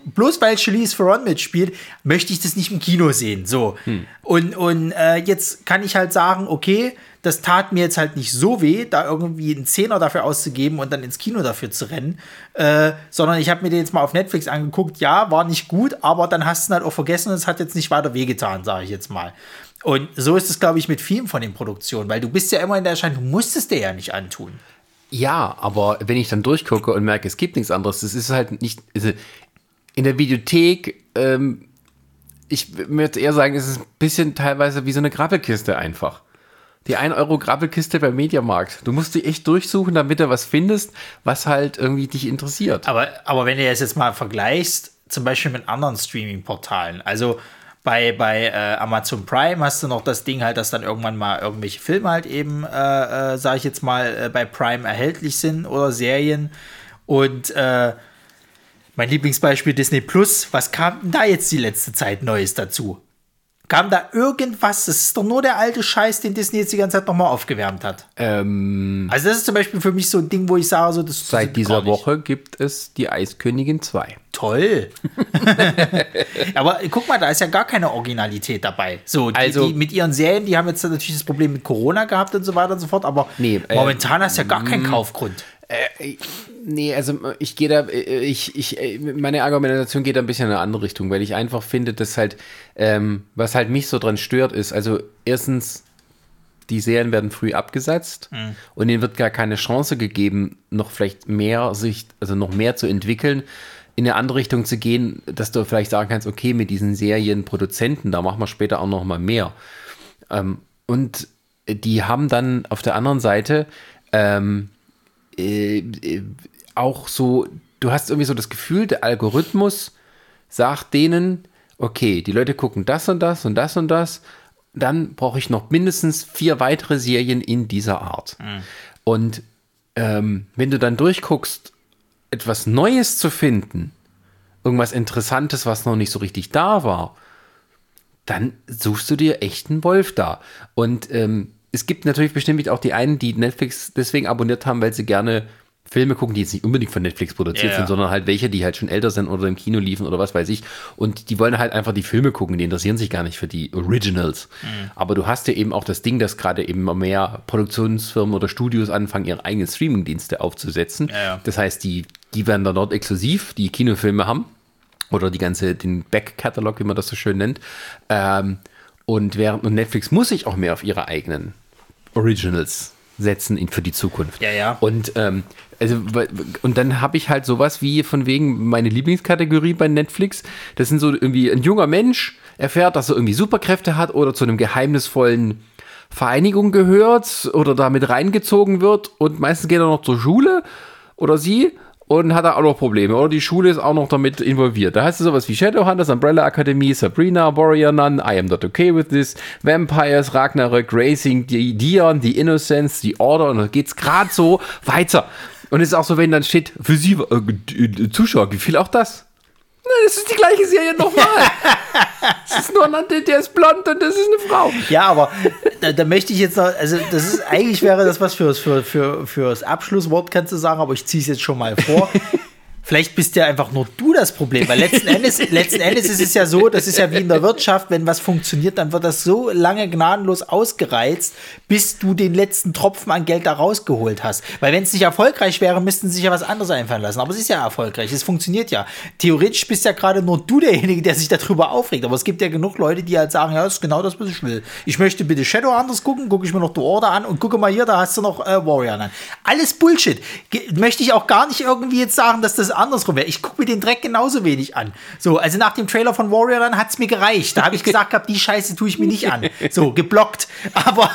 bloß weil Charlize Theron mitspielt, möchte ich das nicht im Kino sehen. So. Hm. Und, und äh, jetzt kann ich halt sagen, okay, das tat mir jetzt halt nicht so weh, da irgendwie einen Zehner dafür auszugeben und dann ins Kino dafür zu rennen, äh, sondern ich habe mir den jetzt mal auf Netflix angeguckt. Ja, war nicht gut, aber dann hast du ihn halt auch vergessen und es hat jetzt nicht weiter wehgetan, sage ich jetzt mal. Und so ist es, glaube ich, mit vielen von den Produktionen, weil du bist ja immer in der Erscheinung, du musst es dir ja nicht antun. Ja, aber wenn ich dann durchgucke und merke, es gibt nichts anderes, das ist halt nicht. Also in der Videothek, ähm, ich würde eher sagen, es ist ein bisschen teilweise wie so eine Grabbelkiste einfach. Die 1 Euro Grabbelkiste beim Mediamarkt. Du musst die echt durchsuchen, damit du was findest, was halt irgendwie dich interessiert. Aber, aber wenn du das jetzt mal vergleichst, zum Beispiel mit anderen Streaming-Portalen, also bei, bei äh, Amazon Prime hast du noch das Ding halt, dass dann irgendwann mal irgendwelche Filme halt eben, äh, äh, sage ich jetzt mal, äh, bei Prime erhältlich sind oder Serien. Und äh, mein Lieblingsbeispiel Disney Plus, was kam denn da jetzt die letzte Zeit Neues dazu? Kam da irgendwas? Das ist doch nur der alte Scheiß, den Disney jetzt die ganze Zeit nochmal aufgewärmt hat. Ähm, Also, das ist zum Beispiel für mich so ein Ding, wo ich sage, so, das seit dieser. Woche gibt es die Eiskönigin 2. Toll. Aber guck mal, da ist ja gar keine Originalität dabei. So, die, Also- die mit ihren Serien, die haben jetzt natürlich das Problem mit Corona gehabt und so weiter und so fort, aber Nee, äh, momentan hast du ja gar keinen Kaufgrund. Äh, nee, also ich gehe da, äh, ich, ich, äh, meine Argumentation geht da ein bisschen in eine andere Richtung, weil ich einfach finde, dass halt, ähm, was halt mich so dran stört, ist, also erstens, die Serien werden früh abgesetzt und ihnen wird gar keine Chance gegeben, noch vielleicht mehr sich, also noch mehr zu entwickeln, in eine andere Richtung zu gehen, dass du vielleicht sagen kannst, okay, mit diesen Serienproduzenten, da machen wir später auch noch mal mehr. Ähm, und die haben dann auf der anderen Seite ähm, äh, äh, auch so, du hast irgendwie so das Gefühl, der Algorithmus sagt denen, okay, die Leute gucken das und das und das und das, dann brauche ich noch mindestens vier weitere Serien in dieser Art. Und ähm, wenn du dann durchguckst, etwas Neues zu finden, irgendwas Interessantes, was noch nicht so richtig da war, dann suchst du dir echt einen Wolf da. Und ähm, es gibt natürlich bestimmt auch die einen, die Netflix deswegen abonniert haben, weil sie gerne Filme gucken, die jetzt nicht unbedingt von Netflix produziert ja. sind, sondern halt welche, die halt schon älter sind oder im Kino liefen oder was weiß ich. Und die wollen halt einfach die Filme gucken, die interessieren sich gar nicht für die Originals. Mhm. Aber du hast ja eben auch das Ding, dass gerade eben mehr Produktionsfirmen oder Studios anfangen, ihre eigenen Streamingdienste aufzusetzen. Ja, ja. Das heißt, die, die werden dann dort exklusiv die Kinofilme haben oder die ganze, den Back-Catalog, wie man das so schön nennt. Ähm, und während und Netflix muss sich auch mehr auf ihre eigenen Originals setzen in, für die Zukunft. Ja, ja. Und ähm, also und dann habe ich halt sowas wie von wegen meine Lieblingskategorie bei Netflix. Das sind so irgendwie ein junger Mensch erfährt, dass er irgendwie Superkräfte hat oder zu einem geheimnisvollen Vereinigung gehört oder damit reingezogen wird und meistens geht er noch zur Schule oder sie und hat da auch noch Probleme. Oder die Schule ist auch noch damit involviert. Da heißt es sowas wie Shadowhunters, Umbrella Academy, Sabrina, Warrior Nun, I Am Not Okay With This, Vampires, Ragnarök, Racing, die Dion, die Innocence, die Order und dann geht's gerade so weiter. Und es ist auch so, wenn dann steht, für Sie, äh, d- Zuschauer, wie viel auch das? Das ist die gleiche Serie nochmal. Es ist nur ein, der ist blond und das ist eine Frau. Ja, aber da, da möchte ich jetzt noch, also das ist, eigentlich wäre das was fürs, für, für, fürs Abschlusswort, kannst du sagen, aber ich ziehe es jetzt schon mal vor. Vielleicht bist ja einfach nur du das Problem, weil letzten Endes, letzten Endes ist es ja so, das ist ja wie in der Wirtschaft, wenn was funktioniert, dann wird das so lange gnadenlos ausgereizt, bis du den letzten Tropfen an Geld da rausgeholt hast. Weil wenn es nicht erfolgreich wäre, müssten sie sich ja was anderes einfallen lassen. Aber es ist ja erfolgreich, es funktioniert ja. Theoretisch bist ja gerade nur du derjenige, der sich darüber aufregt. Aber es gibt ja genug Leute, die halt sagen, ja, das ist genau das, was ich will. Ich möchte bitte Shadowhunters gucken, gucke ich mir noch The Order an und gucke mal hier, da hast du noch äh, Warrior an. Alles Bullshit. Ge möchte ich auch gar nicht irgendwie jetzt sagen, dass das andersrum wäre. Ich gucke mir den Dreck genauso wenig an. So, also nach dem Trailer von Warrior dann hat es mir gereicht. Da habe ich gesagt, gehabt, die Scheiße tue ich mir nicht an. So, geblockt. Aber,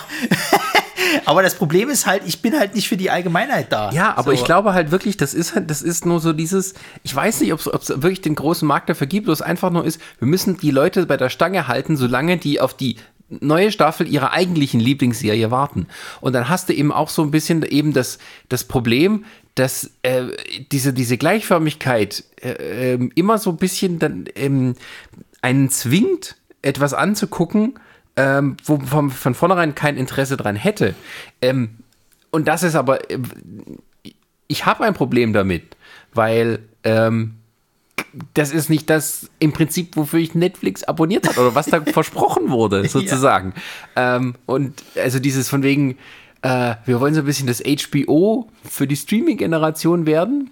aber das Problem ist halt, ich bin halt nicht für die Allgemeinheit da. Ja, aber so. ich glaube halt wirklich, das ist halt, das ist nur so dieses, ich weiß nicht, ob es wirklich den großen Markt dafür gibt, wo es einfach nur ist, wir müssen die Leute bei der Stange halten, solange die auf die neue Staffel ihrer eigentlichen Lieblingsserie warten. Und dann hast du eben auch so ein bisschen eben das, das Problem, dass äh, diese, diese Gleichförmigkeit äh, ähm, immer so ein bisschen dann ähm, einen zwingt, etwas anzugucken, ähm, wo man von vornherein kein Interesse dran hätte. Ähm, und das ist aber, äh, ich habe ein Problem damit, weil ähm, das ist nicht das im Prinzip, wofür ich Netflix abonniert habe oder was da versprochen wurde, sozusagen. Ähm, und also dieses von wegen, äh, wir wollen so ein bisschen das HBO für die Streaming-Generation werden.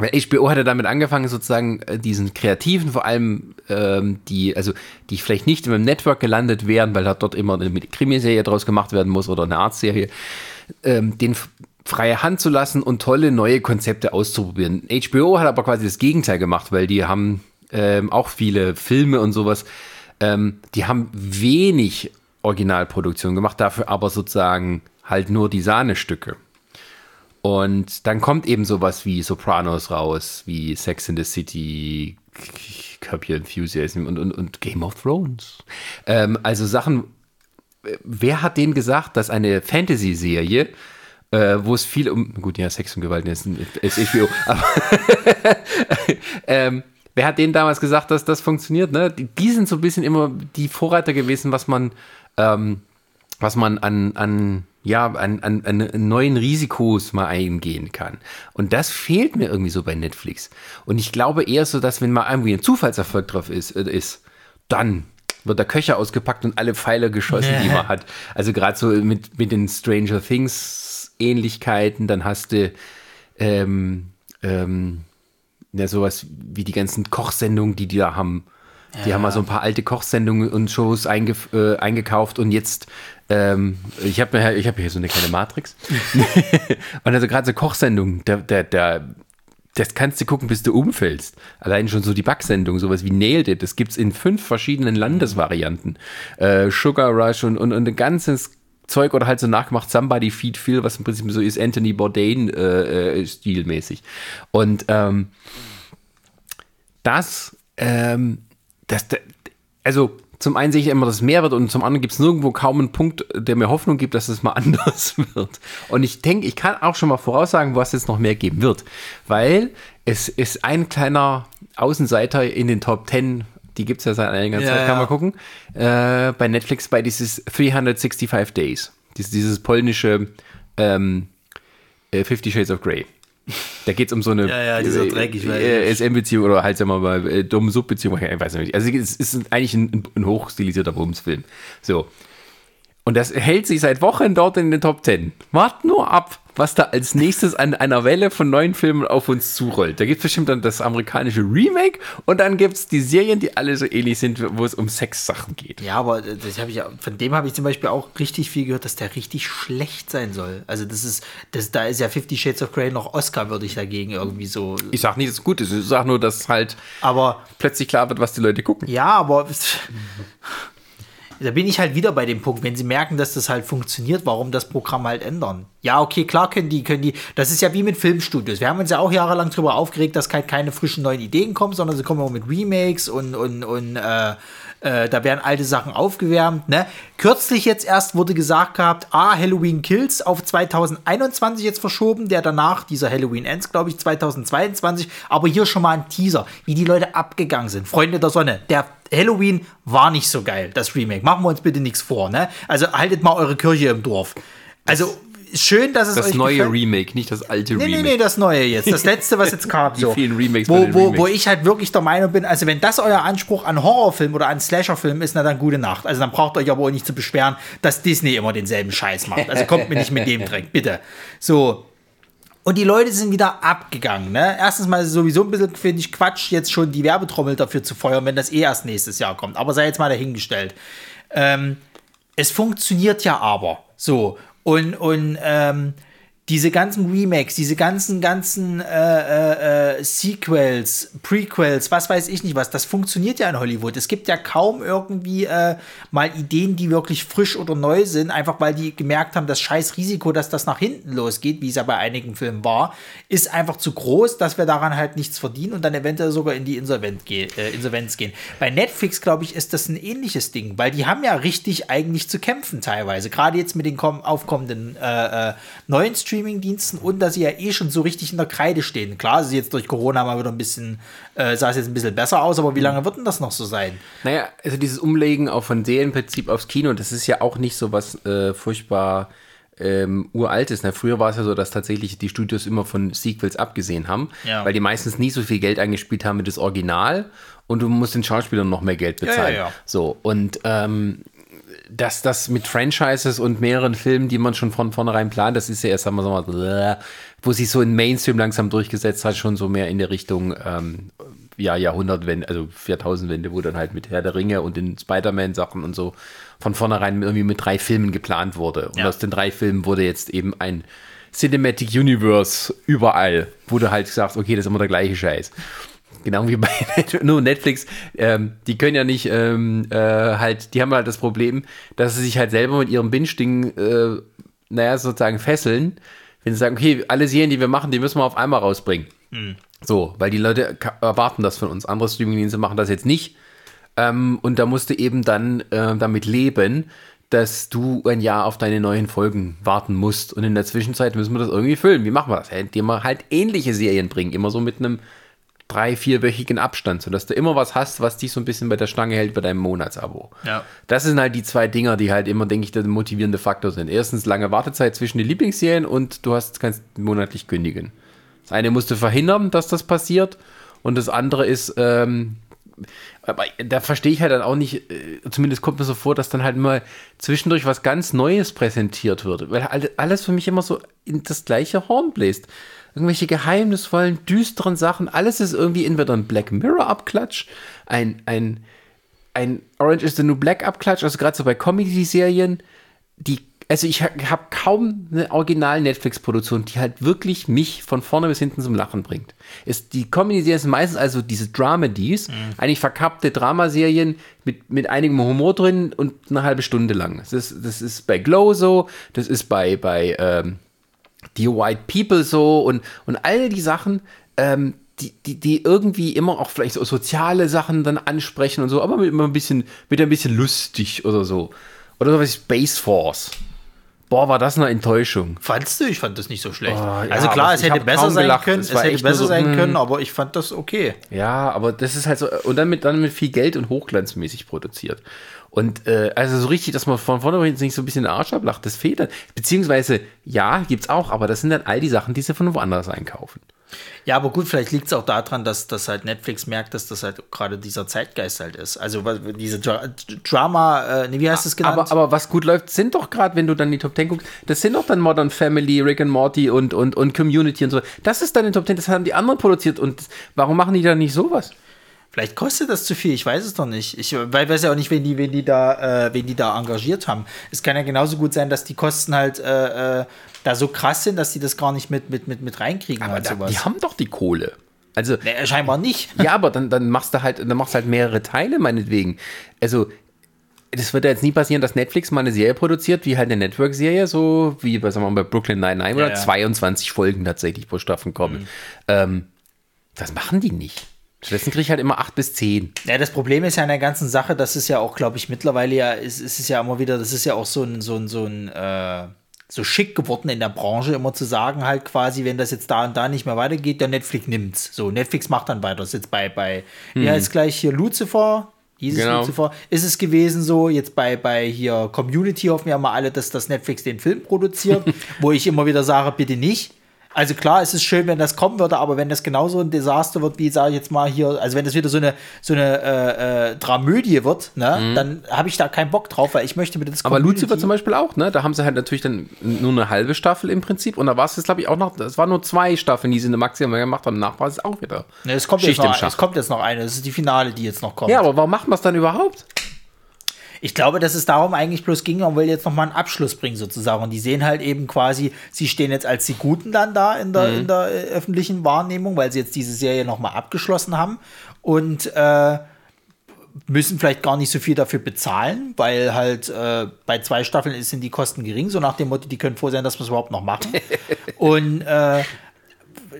Weil HBO hat ja damit angefangen, sozusagen äh, diesen Kreativen, vor allem ähm, die, also die vielleicht nicht im Network gelandet wären, weil da dort immer eine Krimiserie draus gemacht werden muss oder eine Arztserie, ähm, den freie Hand zu lassen und tolle neue Konzepte auszuprobieren. HBO hat aber quasi das Gegenteil gemacht, weil die haben ähm, auch viele Filme und sowas, ähm, die haben wenig Originalproduktion gemacht, dafür aber sozusagen halt nur die Sahnestücke. Und dann kommt eben sowas wie Sopranos raus, wie Sex in the City, Curb Your Enthusiasm und, und, und Game of Thrones. Ähm, also Sachen, äh, wer hat denen gesagt, dass eine Fantasy-Serie äh, wo es viel um, gut, ja, Sex und Gewalt ist, ist HBO, aber ähm, wer hat denen damals gesagt, dass das funktioniert? Ne? Die, sind so ein bisschen immer die Vorreiter gewesen, was man, ähm, was man an, an ja, an, an, an neuen Risikos mal eingehen kann. Und das fehlt mir irgendwie so bei Netflix. Und ich glaube eher so, dass wenn mal irgendwie ein Zufallserfolg drauf ist, äh, ist dann wird der Köcher ausgepackt und alle Pfeile geschossen, die man hat. Also gerade so mit, mit den Stranger Things Ähnlichkeiten, dann hast du ähm, ähm, ja, sowas wie die ganzen Kochsendungen, die die da haben. Die ja. haben mal so ein paar alte Kochsendungen und Shows einge, äh, eingekauft und jetzt, ähm, ich habe ich hab hier so eine kleine Matrix. und also gerade so Kochsendungen, der, der, der, das kannst du gucken, bis du umfällst. Allein schon so die Backsendung, sowas wie Nailed It, das gibt es in fünf verschiedenen Landesvarianten. Äh, Sugar Rush und, und, und ein ganzes Zeug oder halt so nachgemacht Somebody Feed Phil, was im Prinzip so ist Anthony Bourdain äh, äh, stilmäßig. Und ähm, das ähm, das, also zum einen sehe ich immer, dass es mehr wird und zum anderen gibt es nirgendwo kaum einen Punkt, der mir Hoffnung gibt, dass es mal anders wird. Und ich denke, ich kann auch schon mal voraussagen, was es noch mehr geben wird, weil es ist ein kleiner Außenseiter in den Top 10 die gibt es ja seit einiger Zeit, ja, kann man gucken. Äh, bei Netflix bei dieses 365 Days. Dieses, dieses polnische ähm, äh, Fifty Shades of Grey. Da geht es um so eine ja, ja, dieser Dreck, ich weiß äh, SM-Beziehung oder halt, sagen wir mal, äh, dumme Subbeziehung, ich weiß nicht. Also es ist eigentlich ein, ein hochstilisierter Bumsfilm. So. Und das hält sich seit Wochen dort in den Top 10. Wart nur ab, was da als nächstes an einer Welle von neuen Filmen auf uns zurollt. Da gibt es bestimmt dann das amerikanische Remake und dann gibt es die Serien, die alle so ähnlich sind, wo es um Sexsachen geht. Ja, aber das ich, von dem habe ich zum Beispiel auch richtig viel gehört, dass der richtig schlecht sein soll. Also das ist, das, da ist ja Fifty Shades of Grey noch Oscar-würdig dagegen irgendwie so. Ich sag nicht, dass es gut ist, ich sag nur, dass halt aber, plötzlich klar wird, was die Leute gucken. Ja, aber da bin ich halt wieder bei dem Punkt, wenn sie merken, dass das halt funktioniert, warum das Programm halt ändern? Ja, okay, klar können die, können die, das ist ja wie mit Filmstudios. Wir haben uns ja auch jahrelang darüber aufgeregt, dass halt keine frischen neuen Ideen kommen, sondern sie kommen immer mit Remakes und, und, und äh, äh, da werden alte Sachen aufgewärmt. Ne? Kürzlich jetzt erst wurde gesagt gehabt, ah, Halloween Kills auf 2021 jetzt verschoben, der danach, dieser Halloween Ends, glaube ich, 2022. Aber hier schon mal ein Teaser, wie die Leute abgegangen sind. Freunde der Sonne, der Halloween war nicht so geil, das Remake. Machen wir uns bitte nichts vor. Ne? Also haltet mal eure Kirche im Dorf. Also schön, dass es das euch neue gefällt. Remake, nicht das alte nee, Remake. Nee, nee, das neue jetzt. Das letzte, was jetzt kam. So. vielen Remakes wo, wo, wo ich halt wirklich der Meinung bin, also wenn das euer Anspruch an Horrorfilm oder an Slasherfilm ist, na dann gute Nacht. Also dann braucht ihr euch aber auch nicht zu beschweren, dass Disney immer denselben Scheiß macht. Also kommt mir nicht mit dem Dreck, bitte. So, und die Leute sind wieder abgegangen. Ne? Erstens mal sowieso ein bisschen, finde ich, Quatsch, jetzt schon die Werbetrommel dafür zu feuern, wenn das eh erst nächstes Jahr kommt. Aber sei jetzt mal dahingestellt. Ähm, es funktioniert ja aber so. Und, und ähm, diese ganzen Remakes, diese ganzen, ganzen äh, äh, äh, Sequels, Prequels, was weiß ich nicht was, das funktioniert ja in Hollywood. Es gibt ja kaum irgendwie äh, mal Ideen, die wirklich frisch oder neu sind, einfach weil die gemerkt haben, das scheiß Risiko, dass das nach hinten losgeht, wie es ja bei einigen Filmen war, ist einfach zu groß, dass wir daran halt nichts verdienen und dann eventuell sogar in die Insolvent ge äh, Insolvenz gehen. Bei Netflix, glaube ich, ist das ein ähnliches Ding, weil die haben ja richtig eigentlich zu kämpfen teilweise. Gerade jetzt mit den aufkommenden äh, neuen Streams Streaming-Diensten und dass sie ja eh schon so richtig in der Kreide stehen. Klar, ist jetzt durch Corona mal wieder ein bisschen, äh, sah es jetzt ein bisschen besser aus, aber wie lange wird denn das noch so sein? Naja, also dieses Umlegen auch von Serienprinzip aufs Kino, das ist ja auch nicht so was äh, furchtbar ähm, uraltes. Na, früher war es ja so, dass tatsächlich die Studios immer von Sequels abgesehen haben, ja. weil die meistens nie so viel Geld eingespielt haben mit das Original und du musst den Schauspielern noch mehr Geld bezahlen. Ja, ja, so, und ähm, dass das mit Franchises und mehreren Filmen, die man schon von vornherein plant, das ist ja erst einmal so mal, wo sich so ein Mainstream langsam durchgesetzt hat, schon so mehr in der Richtung ähm, ja, Jahrhundertwende, also Jahrtausendwende, wo dann halt mit Herr der Ringe und den Spider-Man-Sachen und so von vornherein irgendwie mit drei Filmen geplant wurde. Und ja. aus den drei Filmen wurde jetzt eben ein Cinematic Universe überall, wo du halt sagst, okay, das ist immer der gleiche Scheiß. Genau wie bei nur Netflix, ähm, die können ja nicht ähm, äh, halt, die haben halt das Problem, dass sie sich halt selber mit ihrem Binge-Ding, äh, naja, sozusagen fesseln, wenn sie sagen, okay, alle Serien, die wir machen, die müssen wir auf einmal rausbringen. Mhm. So, weil die Leute erwarten das von uns. Andere Streaming-Dienste machen das jetzt nicht. Ähm, und da musste eben dann äh, damit leben, dass du ein Jahr auf deine neuen Folgen warten musst. Und in der Zwischenzeit müssen wir das irgendwie füllen. Wie machen wir das? Indem wir halt ähnliche Serien bringen. Immer so mit einem drei-, vierwöchigen Abstand, sodass du immer was hast, was dich so ein bisschen bei der Stange hält bei deinem Monatsabo. Ja. Das sind halt die zwei Dinger, die halt immer, denke ich, der motivierende Faktor sind. Erstens lange Wartezeit zwischen den Lieblingsserien und du hast, kannst monatlich kündigen. Das eine musst du verhindern, dass das passiert. Und das andere ist, ähm, aber da verstehe ich halt dann auch nicht, äh, zumindest kommt mir so vor, dass dann halt mal zwischendurch was ganz Neues präsentiert wird. Weil all- alles für mich immer so in das gleiche Horn bläst. Irgendwelche geheimnisvollen, düsteren Sachen, alles ist irgendwie entweder ein Black Mirror-Abklatsch, ein, ein, ein Orange is the New Black Abklatsch, also gerade so bei Comedy-Serien, die, also ich ha- habe kaum eine Original-Netflix-Produktion, die halt wirklich mich von vorne bis hinten zum Lachen bringt. Ist, die Comedy-Serien sind meistens also diese Dramedies, eigentlich verkappte Dramaserien mit, mit einigem Humor drin und eine halbe Stunde lang. Das ist, das ist bei Glow so, das ist bei, bei ähm, die White People so und, und all die Sachen, ähm, die, die, die irgendwie immer auch vielleicht so soziale Sachen dann ansprechen und so, aber mit immer ein bisschen, mit ein bisschen lustig oder so. Oder so was wie Space Force. Boah, war das eine Enttäuschung. Fandst du? Ich fand das nicht so schlecht. Oh, ja, also klar, es hätte besser sein gelacht. können, Es es hätte besser so, sein hm. können, aber ich fand das okay. Ja, aber das ist halt so, und dann mit, dann mit viel Geld und hochglanzmäßig produziert. Und äh, also so richtig, dass man von vornherein nicht so ein bisschen den Arsch ablacht, das fehlt dann. Beziehungsweise, ja, gibt's auch, aber das sind dann all die Sachen, die sie von woanders einkaufen. Ja, aber gut, vielleicht liegt es auch daran, dass, dass halt Netflix merkt, dass das halt gerade dieser Zeitgeist halt ist. Also diese Dra Drama, äh, nee, wie heißt das genannt? Aber, aber was gut läuft, sind doch gerade, wenn du dann die Top 10 guckst, das sind doch dann Modern Family, Rick and Morty und, und, und Community und so. Das ist dann in Top 10, das haben die anderen produziert. Und warum machen die dann nicht sowas? Vielleicht kostet das zu viel, ich weiß es doch nicht. Ich weiß ja auch nicht, wen die, wen die da, äh, wen die da engagiert haben. Es kann ja genauso gut sein, dass die Kosten halt äh, äh, da so krass sind, dass die das gar nicht mit, mit, mit, mit reinkriegen Aber da, sowas. die haben doch die Kohle. Also, nee, scheinbar nicht. ja, aber dann, dann machst du halt, dann machst du halt mehrere Teile, meinetwegen. Also, das wird ja jetzt nie passieren, dass Netflix mal eine Serie produziert, wie halt eine Network-Serie, so wie bei, sagen wir mal, bei Brooklyn Nine-Nine, Ja, da ja. 22 Folgen tatsächlich pro Staffel kommen. Ähm, das machen die nicht. Stattdessen kriege ich halt immer 8 bis 10. Ja, das Problem ist ja an der ganzen Sache, das ist ja auch, glaube ich, mittlerweile ja, ist, ist es ja immer wieder, das ist ja auch so ein, so ein, so ein, äh, so schick geworden in der Branche, immer zu sagen, halt quasi, wenn das jetzt da und da nicht mehr weitergeht, der Netflix nimmt's. So, Netflix macht dann weiter. Das ist jetzt bei, bei, ja, ist gleich hier Lucifer. Dieses Genau. Lucifer ist es gewesen so, jetzt bei, bei hier Community hoffen ja mal alle, dass das Netflix den Film produziert, wo ich immer wieder sage, bitte nicht. Also klar, es ist schön, wenn das kommen würde, aber wenn das genauso ein Desaster wird, wie sage ich jetzt mal hier, also wenn das wieder so eine so eine äh, äh, Dramödie wird, ne, dann habe ich da keinen Bock drauf, weil ich möchte mit das Mhm. Aber Lucifer zum Beispiel auch, ne? Da haben sie halt natürlich dann nur eine halbe Staffel im Prinzip. Und da war es jetzt, glaube ich, auch noch, das waren nur zwei Staffeln, die sie eine maximal gemacht haben. Danach war es auch wieder. Ne, es, kommt jetzt Schicht im noch, es kommt jetzt noch eine, das ist die Finale, die jetzt noch kommt. Ja, aber warum macht man es dann überhaupt? Ich glaube, dass es darum eigentlich bloß ging, man will jetzt noch mal einen Abschluss bringen sozusagen. Und die sehen halt eben quasi, sie stehen jetzt als die Guten dann da in der, in der äh, öffentlichen Wahrnehmung, weil sie jetzt diese Serie noch mal abgeschlossen haben und äh, müssen vielleicht gar nicht so viel dafür bezahlen, weil halt äh, bei zwei Staffeln sind die Kosten gering, so nach dem Motto, die können froh sein, dass wir es überhaupt noch machen. und äh,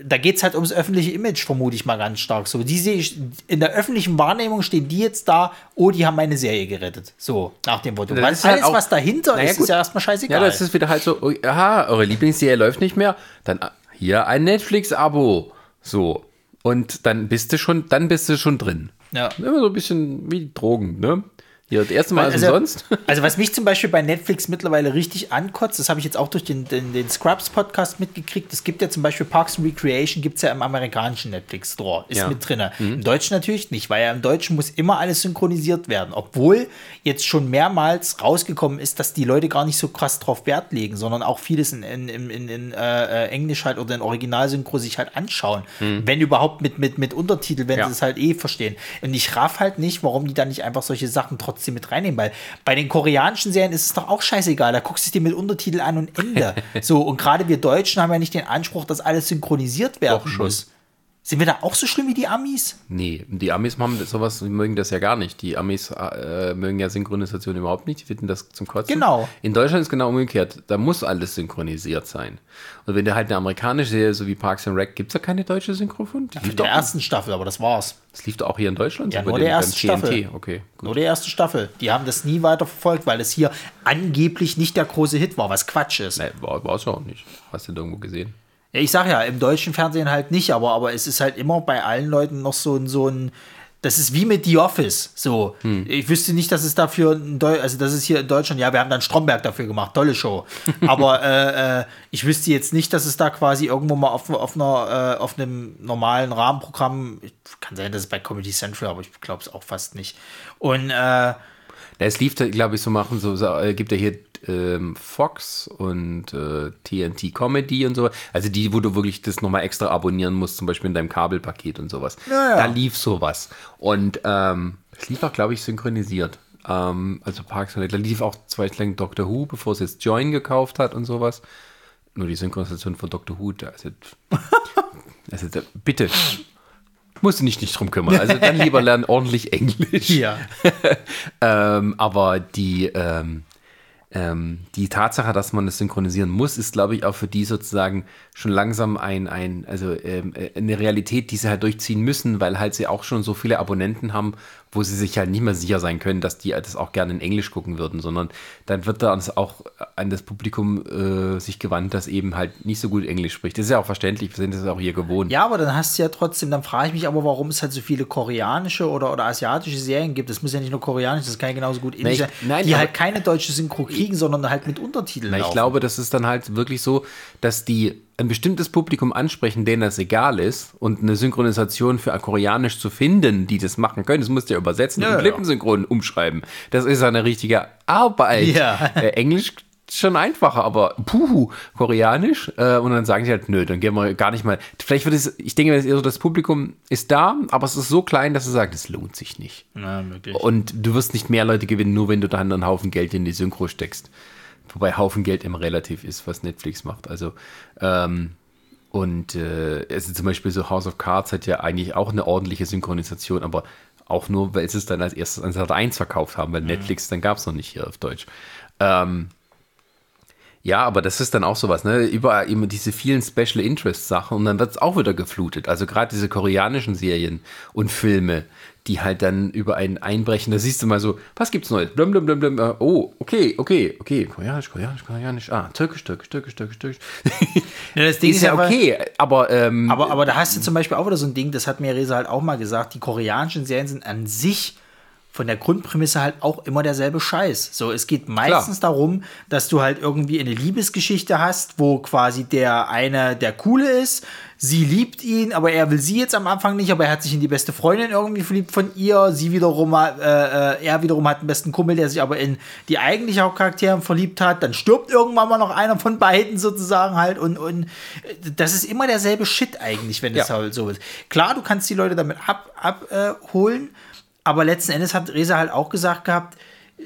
da geht es halt ums öffentliche Image, vermute ich mal ganz stark. So, die sehe ich, in der öffentlichen Wahrnehmung stehen die jetzt da, oh, die haben meine Serie gerettet. So, nach dem Motto. Weil ist halt alles, auch- was dahinter Naja, ist, gut. ist ja erstmal scheißegal. Ja, das ist wieder halt so, oh, aha, eure Lieblingsserie läuft nicht mehr. Dann ah, hier ein Netflix-Abo. So. Und dann bist du schon, dann bist du schon drin. Ja. Immer so ein bisschen wie Drogen, ne? Hier, das erste Mal ist also, umsonst. also was mich zum Beispiel bei Netflix mittlerweile richtig ankotzt, das habe ich jetzt auch durch den, den, den Scrubs-Podcast mitgekriegt. Es gibt ja zum Beispiel Parks and Recreation, gibt es ja im amerikanischen Netflix-Store, ist Ja. mit drin. Im Deutschen natürlich nicht, weil ja im Deutschen muss immer alles synchronisiert werden. Obwohl jetzt schon mehrmals rausgekommen ist, dass die Leute gar nicht so krass drauf Wert legen, sondern auch vieles in, in, in, in, in äh, äh, Englisch halt oder in Originalsynchro sich halt anschauen. Wenn überhaupt mit, mit, mit Untertitel, wenn Ja. sie es halt eh verstehen. Und ich raff halt nicht, warum die da nicht einfach solche Sachen trotzdem mit reinnehmen, weil bei den koreanischen Serien ist es doch auch scheißegal, da guckst du es dir mit Untertitel an und Ende. so, und gerade wir Deutschen haben ja nicht den Anspruch, dass alles synchronisiert werden Doch, schon. Sind wir da auch so schlimm wie die Amis? Nee, die Amis haben sowas, die mögen das ja gar nicht. Die Amis äh, mögen ja Synchronisation überhaupt nicht, die finden das zum Kotzen. Genau. In Deutschland ist genau umgekehrt. Da muss alles synchronisiert sein. Und wenn du halt eine amerikanische Serie, so wie Parks and Rec, gibt es da keine deutsche Synchro von? Die In der ersten Staffel, aber das war's. Das lief doch auch hier in Deutschland? Ja, so nur der ersten Staffel. Okay, gut. Nur die erste Staffel. Die haben das nie weiter verfolgt, weil es hier angeblich nicht der große Hit war, was Quatsch ist. Nee, war es ja auch nicht. Hast du denn irgendwo gesehen? Ja, ich sag ja, im deutschen Fernsehen halt nicht, aber, aber es ist halt immer bei allen Leuten noch so ein, so ein das ist wie mit The Office. So, ich wüsste nicht, dass es dafür, also das ist hier in Deutschland, ja, wir haben dann Stromberg dafür gemacht, tolle Show. Aber äh, äh, ich wüsste jetzt nicht, dass es da quasi irgendwo mal auf, auf, einer, äh, auf einem normalen Rahmenprogramm, kann sein, dass es bei Comedy Central, aber ich glaube es auch fast nicht. Und äh, es lief, glaube ich, so machen, so, so äh, gibt ja hier ähm, Fox und äh, TNT Comedy und so. Also die, wo du wirklich das nochmal extra abonnieren musst, zum Beispiel in deinem Kabelpaket und sowas. Ja, ja. Da lief sowas. Und ähm, es lief auch, glaube ich, synchronisiert. Ähm, also Parks Rec. Da lief auch zwei lang Doctor Who, bevor es jetzt Join gekauft hat und sowas. Nur die Synchronisation von Doctor Who, da also, also da, bitte. Musst du dich nicht drum kümmern. Also dann lieber lernen ordentlich Englisch. ja. Ähm, aber die, ähm, ähm, die Tatsache, dass man es synchronisieren muss, ist, glaube ich, auch für die sozusagen schon langsam ein, ein also ähm, äh, eine Realität, die sie halt durchziehen müssen, weil halt sie auch schon so viele Abonnenten haben, wo sie sich halt nicht mehr sicher sein können, dass die das auch gerne in Englisch gucken würden, sondern dann wird da auch an das Publikum äh, sich gewandt, das eben halt nicht so gut Englisch spricht. Das ist ja auch verständlich, wir sind das auch hier gewohnt. Ja, aber dann hast du ja trotzdem, dann frage ich mich aber, warum es halt so viele koreanische oder, oder asiatische Serien gibt. Das muss ja nicht nur koreanisch, das kann ja genauso gut indisch ich- sein, nein, die halt keine deutsche Synchro kriegen, sondern halt mit Untertiteln. Na, ich laufen. glaube, das ist dann halt wirklich so, dass die ein bestimmtes Publikum ansprechen, denen das egal ist und eine Synchronisation für Koreanisch zu finden, die das machen können, das musst du ja übersetzen Ja, und ja. lippensynchron umschreiben. Das ist eine richtige Arbeit. Ja. Äh, Englisch schon einfacher, aber puhu, Koreanisch äh, und dann sagen sie halt, nö, dann gehen wir gar nicht mal. Vielleicht wird es, ich denke, das, ist eher so, das Publikum ist da, aber es ist so klein, dass sie sagen, das lohnt sich nicht. Na. Und du wirst nicht mehr Leute gewinnen, nur wenn du dann einen Haufen Geld in die Synchro steckst. Wobei Haufen Geld immer relativ ist, was Netflix macht. Also, ähm, und äh, also zum Beispiel so House of Cards hat ja eigentlich auch eine ordentliche Synchronisation, aber auch nur, weil sie es dann als erstes an Sat 1 verkauft haben, weil Netflix, dann gab es noch nicht hier auf Deutsch. Ähm, ja, aber das ist dann auch sowas, ne? Überall immer diese vielen Special Interest Sachen und dann wird es auch wieder geflutet. Also gerade diese koreanischen Serien und Filme, die halt dann über einen einbrechen. Da siehst du mal so, was gibt's Neues? Blum, blum, blum, blum. äh, Oh, okay, okay, okay. Koreanisch, koreanisch, koreanisch. Ah, türkisch, türkisch, türkisch, türkisch, türkisch. Ja, das Ding ist ja aber- okay, aber ähm, Aber, aber da hast du zum Beispiel auch wieder so ein Ding, das hat mir Reza halt auch mal gesagt, die koreanischen Serien sind an sich von der Grundprämisse halt auch immer derselbe Scheiß. So, es geht meistens darum, dass du halt irgendwie eine Liebesgeschichte hast, wo quasi der eine der Coole ist, sie liebt ihn, aber er will sie jetzt am Anfang nicht, aber er hat sich in die beste Freundin irgendwie verliebt von ihr, sie wiederum, äh, äh, er wiederum hat einen besten Kumpel, der sich aber in die eigentliche Hauptcharaktere verliebt hat, dann stirbt irgendwann mal noch einer von beiden sozusagen halt und, und äh, das ist immer derselbe Shit eigentlich, wenn es Ja. halt so ist. Klar, du kannst die Leute damit abholen, ab, äh, holen, aber letzten Endes hat Reza halt auch gesagt gehabt,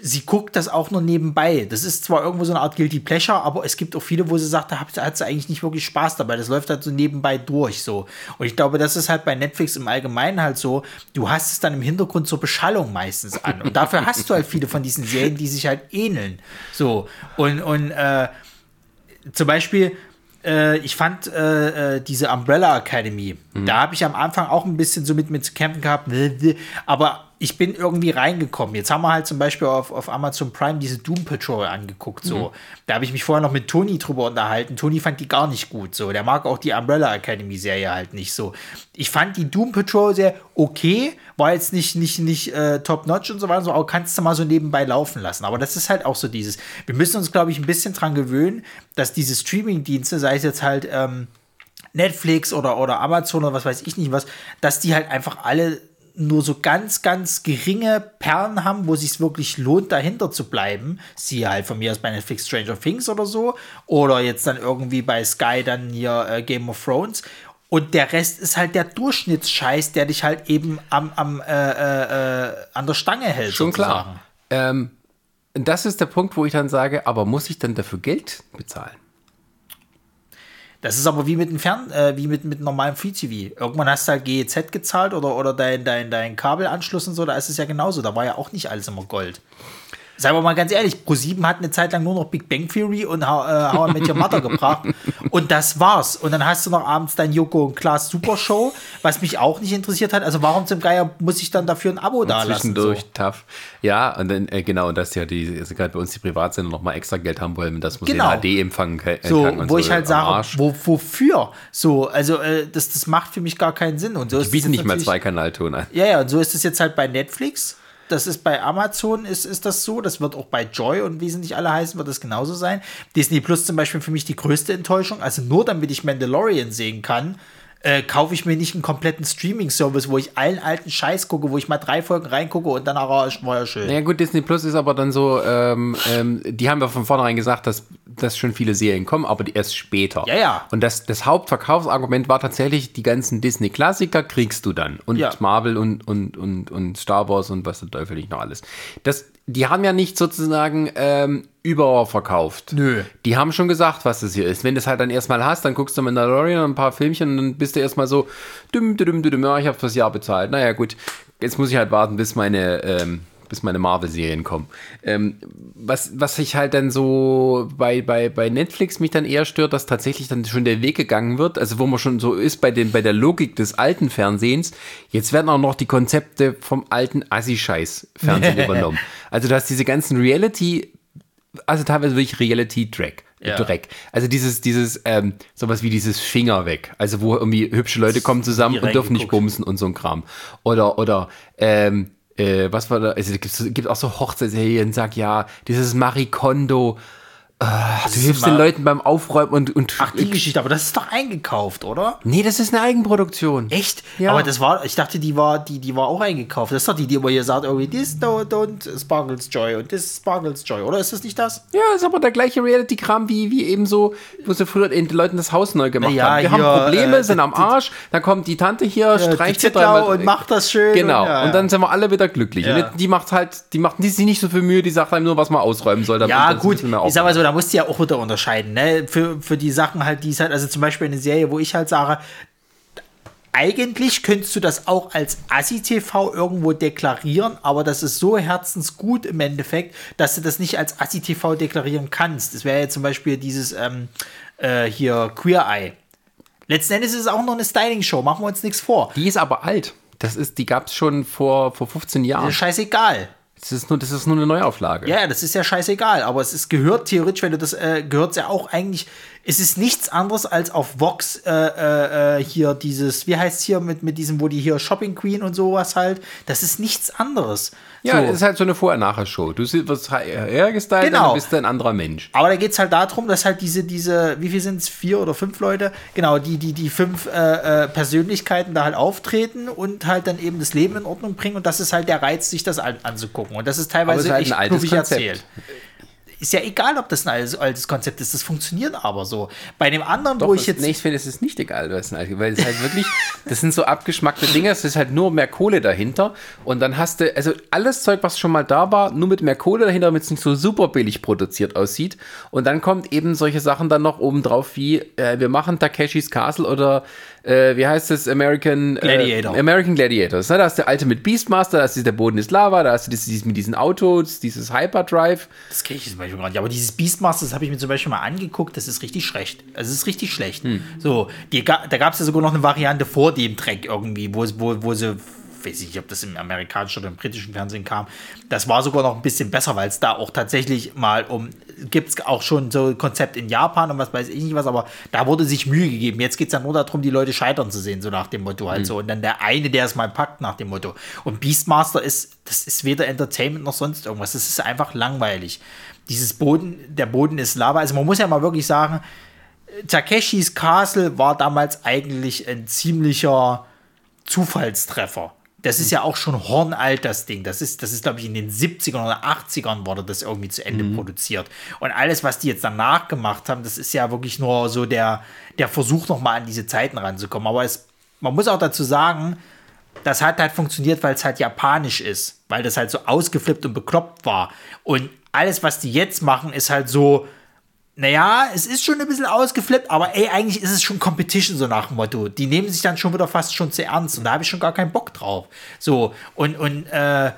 sie guckt das auch nur nebenbei. Das ist zwar irgendwo so eine Art Guilty Pleasure, aber es gibt auch viele, wo sie sagt, da hat, sie eigentlich nicht wirklich Spaß dabei. Das läuft halt so nebenbei durch so. Und ich glaube, das ist halt bei Netflix im Allgemeinen halt so, du hast es dann im Hintergrund zur Beschallung meistens an. Und dafür hast du halt viele von diesen Serien, die sich halt ähneln. So. Und, und äh, zum Beispiel, äh, ich fand äh, äh, diese Umbrella Academy, da habe ich am Anfang auch ein bisschen so mit, mit zu kämpfen gehabt, aber ich bin irgendwie reingekommen. Jetzt haben wir halt zum Beispiel auf, auf Amazon Prime diese Doom Patrol angeguckt. So. Da habe ich mich vorher noch mit Toni drüber unterhalten. Toni fand die gar nicht gut. So. Der mag auch die Umbrella Academy Serie halt nicht so. Ich fand die Doom Patrol sehr okay, war jetzt nicht, nicht, nicht äh, top-notch und so weiter, so, aber kannst du mal so nebenbei laufen lassen. Aber das ist halt auch so dieses, wir müssen uns, glaube ich, ein bisschen dran gewöhnen, dass diese Streaming-Dienste, sei es jetzt halt ähm, Netflix oder, oder Amazon oder was weiß ich nicht was, dass die halt einfach alle nur so ganz, ganz geringe Perlen haben, wo es sich wirklich lohnt, dahinter zu bleiben. Siehe halt von mir aus bei Netflix Stranger Things oder so. Oder jetzt dann irgendwie bei Sky dann hier äh, Game of Thrones. Und der Rest ist halt der Durchschnittsscheiß, der dich halt eben am, am, äh, äh, äh, an der Stange hält. schon sozusagen. klar. Ähm, das ist der Punkt, wo ich dann sage, aber muss ich dann dafür Geld bezahlen? Das ist aber wie mit dem Fern, äh, wie mit, mit normalem Free TV. Irgendwann hast du halt GEZ gezahlt oder, oder dein, dein, dein Kabelanschluss und so, da ist es ja genauso. Da war ja auch nicht alles immer Gold. Seien wir mal ganz ehrlich, Pro7 hat eine Zeit lang nur noch Big Bang Theory und How, äh, How I Met Your Mother gebracht. Und das war's. Und dann hast du noch abends dein Joko und Klaas Super Show, was mich auch nicht interessiert hat. Also warum zum Geier muss ich dann dafür ein Abo da lassen? Zwischendurch So? tough. Ja, und dann, äh, genau, und dass ja die, also gerade bei uns die Privatsender noch mal extra Geld haben wollen, dass man Genau. HD empfangen kann. So, kann und wo ich halt sage, wo, wofür? So, also äh, das, das macht für mich gar keinen Sinn. Und so Die ist bieten nicht mal zwei Kanalton an. Ja, ja, und so ist es jetzt halt bei Netflix. Das ist bei Amazon, ist, ist das so. Das wird auch bei Joy und wie sie nicht alle heißen, wird das genauso sein. Disney Plus zum Beispiel für mich die größte Enttäuschung. Also nur damit ich Mandalorian sehen kann, äh, kaufe ich mir nicht einen kompletten Streaming-Service, wo ich allen alten Scheiß gucke, wo ich mal drei Folgen reingucke und dann auch war ja schön. Ja gut, Disney Plus ist aber dann so, ähm, ähm, die haben ja von vornherein gesagt, dass, dass schon viele Serien kommen, aber die erst später. Ja, ja. Und das, das Hauptverkaufsargument war tatsächlich, die ganzen Disney-Klassiker kriegst du dann. Und Ja. Marvel und, und, und, und Star Wars und was der Teufel nicht noch alles. Das, die haben ja nicht sozusagen ähm, überverkauft. Nö. Die haben schon gesagt, was das hier ist. Wenn du es halt dann erstmal hast, dann guckst du Mandalorian und ein paar Filmchen und dann bist du erstmal so, düm, düm, düm, düm, ja, ich habe fürs Jahr bezahlt. Naja, gut, jetzt muss ich halt warten, bis meine, ähm, bis meine Marvel-Serien kommen. Ähm, was, was sich halt dann so bei, bei, bei Netflix mich dann eher stört, dass tatsächlich dann schon der Weg gegangen wird, also wo man schon so ist bei, den, bei der Logik des alten Fernsehens, jetzt werden auch noch die Konzepte vom alten Assi-Scheiß-Fernsehen übernommen. Also du hast diese ganzen Reality- also teilweise wirklich Reality-Dreck. Ja. Dreck. Also dieses, dieses, ähm, sowas wie dieses Finger weg. Also wo irgendwie hübsche Leute kommen zusammen und dürfen nicht bumsen und so ein Kram. Oder, oder, ähm, äh, was war da? Also es gibt, auch so Hochzeitsserien, sag ja, dieses Marie Kondo. Äh, du hilfst den Leuten beim Aufräumen und, und Ach, die Geschichte, aber das ist doch eingekauft, oder? Nee, das ist eine Eigenproduktion. Echt? Ja. Aber das war, ich dachte, die war, die, die war auch eingekauft. Das ist doch die, die immer hier sagt, irgendwie, this don't, don't sparkles joy und this sparkles joy, oder ist das nicht das? Ja, ist aber der gleiche Reality-Kram wie, wie eben so, wo sie früher den Leuten das Haus neu gemacht Ja, haben. Wir hier, haben Probleme, äh, sind am Arsch, dann kommt die Tante hier, die streicht Zittlau dreimal. und macht das schön Genau, und ja, und, ja. dann sind wir alle wieder glücklich. Ja. Und die macht halt, die macht die sich nicht so viel Mühe, die sagt einem nur, was man ausräumen soll. Ja, gut, ich sag mal so, da musst du ja auch wieder unterscheiden, ne? Für, für die Sachen halt, die es halt, also zum Beispiel eine Serie, wo ich halt sage, eigentlich könntest du das auch als Assi-TV irgendwo deklarieren, aber das ist so herzensgut im Endeffekt, dass du das nicht als Assi-TV deklarieren kannst. Das wäre ja zum Beispiel dieses ähm, äh, hier Queer Eye. Letzten Endes ist es auch noch eine Styling-Show, machen wir uns nichts vor. Die ist aber alt. Das ist, die gab es schon vor, vor 15 Das Jahren. ist scheißegal. Das ist, nur, das ist nur eine Neuauflage. Ja, das ist ja scheißegal, aber es ist gehört theoretisch, wenn du das äh, gehört ja auch eigentlich, es ist nichts anderes als auf Vox äh, äh, äh, hier dieses, wie heißt hier mit, mit diesem, wo die hier Shopping Queen und sowas halt, das ist nichts anderes. Ja, so. das ist halt so eine Vorher-Nachher-Show. Du wirst hergestylt Genau. und bist du ein anderer Mensch. Aber da geht es halt darum, dass halt diese, diese, wie viel sind es, vier oder fünf Leute, genau, die, die, die fünf äh, äh, Persönlichkeiten da halt auftreten und halt dann eben das Leben in Ordnung bringen und das ist halt der Reiz, sich das an, anzugucken. Und das ist es teilweise ist halt ein echt altes knuffig Konzept. erzählt. Ist ja egal, ob das ein altes, altes Konzept ist, das funktioniert aber so. Bei dem anderen, Doch, wo ich jetzt. nee, ich finde, es ist nicht egal, was ein Alkohol- weil es halt wirklich, das sind so abgeschmackte Dinge, es ist halt nur mehr Kohle dahinter und dann hast du, also alles Zeug, was schon mal da war, nur mit mehr Kohle dahinter, damit es nicht so super billig produziert aussieht und dann kommt eben solche Sachen dann noch oben drauf wie, äh, wir machen Takeshis Castle oder äh, wie heißt es, American Gladiator. Äh, American Gladiators. Ne? Da du der alte mit Beastmaster, da du der Boden ist Lava, da hast du dieses, mit diesen Autos, dieses Hyperdrive. Das kenne ich zum Beispiel gar nicht. Aber dieses Beastmaster, das habe ich mir zum Beispiel mal angeguckt, das ist richtig schlecht. Also es ist richtig schlecht. Hm. So, die, da gab es ja sogar noch eine Variante vor dem Track irgendwie, wo, wo, wo sie, weiß ich nicht, ob das im amerikanischen oder im britischen Fernsehen kam. Das war sogar noch ein bisschen besser, weil es da auch tatsächlich mal um, gibt es auch schon so ein Konzept in Japan und was weiß ich nicht was, aber da wurde sich Mühe gegeben. Jetzt geht es ja nur darum, die Leute scheitern zu sehen, so nach dem Motto halt so. Und dann der eine, der es mal packt, nach dem Motto. Und Beastmaster ist, das ist weder Entertainment noch sonst irgendwas. Das ist einfach langweilig. Dieses Boden, der Boden ist Lava. Also man muss ja mal wirklich sagen, Takeshis Castle war damals eigentlich ein ziemlicher Zufallstreffer. Das ist ja auch schon hornalt, das Ding. Das ist, das ist, glaube ich, in den 70ern oder 80ern wurde das irgendwie zu Ende produziert. Und alles, was die jetzt danach gemacht haben, das ist ja wirklich nur so der, der Versuch, nochmal an diese Zeiten ranzukommen. Aber es, man muss auch dazu sagen, das hat halt funktioniert, weil es halt japanisch ist, weil das halt so ausgeflippt und bekloppt war. Und alles, was die jetzt machen, ist halt so, naja, es ist schon ein bisschen ausgeflippt, aber ey, eigentlich ist es schon Competition, so nach dem Motto. Die nehmen sich dann schon wieder fast schon zu ernst und da habe ich schon gar keinen Bock drauf. So, und, und äh,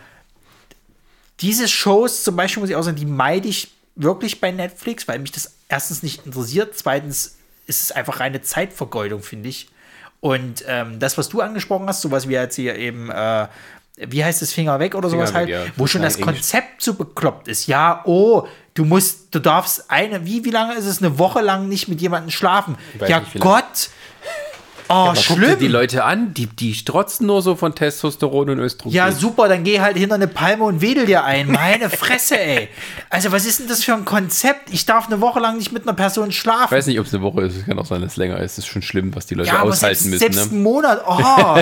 diese Shows zum Beispiel, muss ich auch sagen, die meide ich wirklich bei Netflix, weil mich das erstens nicht interessiert, zweitens ist es einfach reine Zeitvergeudung, finde ich. Und ähm, das, was du angesprochen hast, sowas wie jetzt hier eben, äh, wie heißt es, Finger weg oder sowas weg, halt, ja. wo schon das. Konzept so bekloppt ist. Ja, oh, du musst, du darfst eine, wie, wie lange ist es, eine Woche lang nicht mit jemandem schlafen? weiß Ja. Gott. Oh, Man guckt dir schlimm. die Leute an, die, die strotzen nur so von Testosteron und Östrogen. Ja, super, dann geh halt hinter eine Palme und wedel dir ein. Meine Fresse, ey. Also, was ist denn das für ein Konzept? Ich darf eine Woche lang nicht mit einer Person Ich schlafen. weiß nicht, ob es eine Woche ist. Es kann auch sein, dass es länger ist. Es ist schon schlimm, was die Leute ja, aushalten selbst, müssen. selbst Ne? einen Monat. Oh,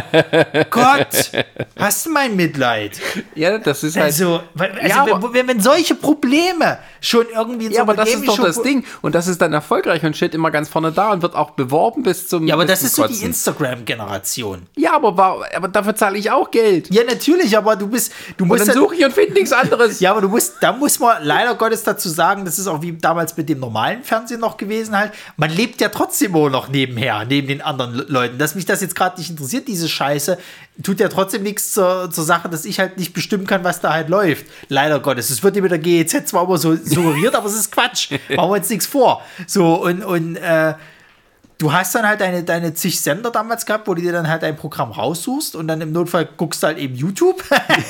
Gott. Hast du mein Mitleid? Ja, das ist halt. Also, also Ja, aber- wenn, wenn solche Probleme schon irgendwie in ja, aber das ist doch das Ding. Und das ist dann erfolgreich und steht immer ganz vorne da und wird auch beworben bis zum. Ja, aber das ist so die. Instagram-Generation. Ja, aber, aber dafür zahle ich auch Geld. Ja, natürlich, aber du bist, du Und musst dann ja- suche ich und finde nichts anderes. Ja, aber du musst, da muss man leider Gottes dazu sagen, das ist auch wie damals mit dem normalen Fernsehen noch gewesen halt. Man lebt ja trotzdem auch noch nebenher, neben den anderen Le- Leuten. Dass mich das jetzt gerade nicht interessiert, diese Scheiße, tut ja trotzdem nichts zur, zur Sache, dass ich halt nicht bestimmen kann, was da halt läuft. Leider Gottes. Es wird dir mit der GEZ zwar immer so suggeriert, aber es ist Quatsch. Machen wir jetzt nichts vor. So, und, und, äh, Du hast dann halt deine, deine zig Sender damals gehabt, wo du dir dann halt ein Programm raussuchst und dann im Notfall guckst du halt eben YouTube.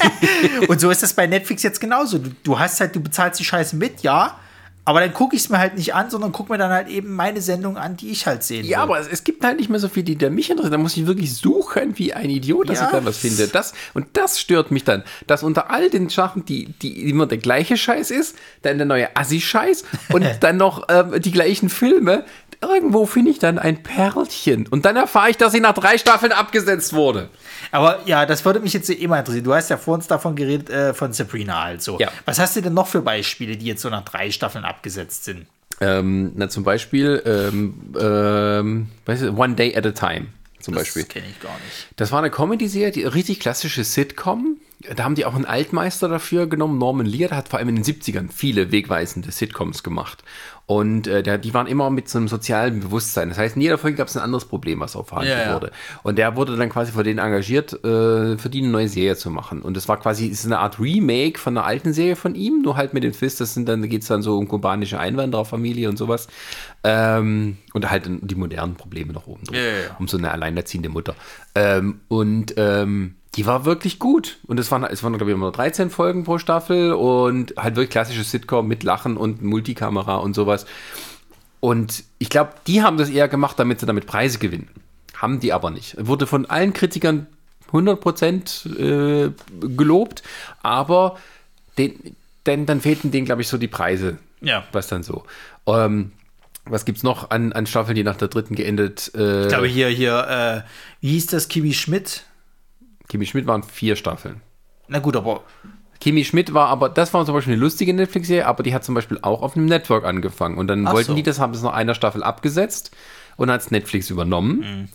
und so ist das bei Netflix jetzt genauso. Du, du hast halt, du bezahlst die Scheiße mit, ja, aber dann gucke ich es mir halt nicht an, sondern guck mir dann halt eben meine Sendung an, die ich halt sehen Ja, will. aber es, es gibt halt nicht mehr so viel, die da mich interessieren. Da muss ich wirklich suchen wie ein Idiot, dass Ja. ich da was finde. Das, und das stört mich dann, dass unter all den Sachen, die, die immer der gleiche Scheiß ist, dann der neue Assi-Scheiß und dann noch ähm, die gleichen Filme, irgendwo finde ich dann ein Perlchen. Und dann erfahre ich, dass sie nach drei Staffeln abgesetzt wurde. Aber ja, das würde mich jetzt immer interessieren. Du hast ja vor uns davon geredet, äh, von Sabrina halt so. Ja. Was hast du denn noch für Beispiele, die jetzt so nach drei Staffeln abgesetzt sind? Ähm, na, zum Beispiel, ähm, ähm, weißt du, One Day at a Time. Zum Beispiel. Das kenne ich gar nicht. Das war eine Comedy-Serie, die richtig klassische Sitcom. Da haben die auch einen Altmeister dafür genommen, Norman Lear, der hat vor allem in den 70ern viele wegweisende Sitcoms gemacht. Und äh, die waren immer mit so einem sozialen Bewusstsein. Das heißt, in jeder Folge gab es ein anderes Problem, was aufverhandelt Ja, ja. wurde. Und der wurde dann quasi von denen engagiert, äh, für die eine neue Serie zu machen. Und das war quasi ist eine Art Remake von einer alten Serie von ihm, nur halt mit dem Twist, das sind dann, da geht es dann so um kubanische Einwandererfamilie und sowas. Ähm, und halt dann die modernen Probleme noch oben ja, ja. Um so eine alleinerziehende Mutter. Ähm, und ähm, die war wirklich gut. Und es waren, es waren glaube ich, immer nur 13 Folgen pro Staffel und halt wirklich klassisches Sitcom mit Lachen und Multikamera und sowas. Und ich glaube, die haben das eher gemacht, damit sie damit Preise gewinnen. Haben die aber nicht. Wurde von allen Kritikern 100% äh, gelobt, aber den, denn dann fehlten denen, glaube ich, so die Preise. Ja. Was dann so. Ähm, was gibt's noch an, an Staffeln, die nach der dritten geendet? Äh, Ich glaube hier, hier, äh, wie hieß das, Kiwi Schmidt? Kimi Schmidt waren vier Staffeln. Na gut, aber Kimi Schmidt war aber, das war zum Beispiel eine lustige Netflix-Serie, aber die hat zum Beispiel auch auf einem Network angefangen. Und dann Ach wollten so. die das, haben es nach einer Staffel abgesetzt und hat es Netflix übernommen. Mhm.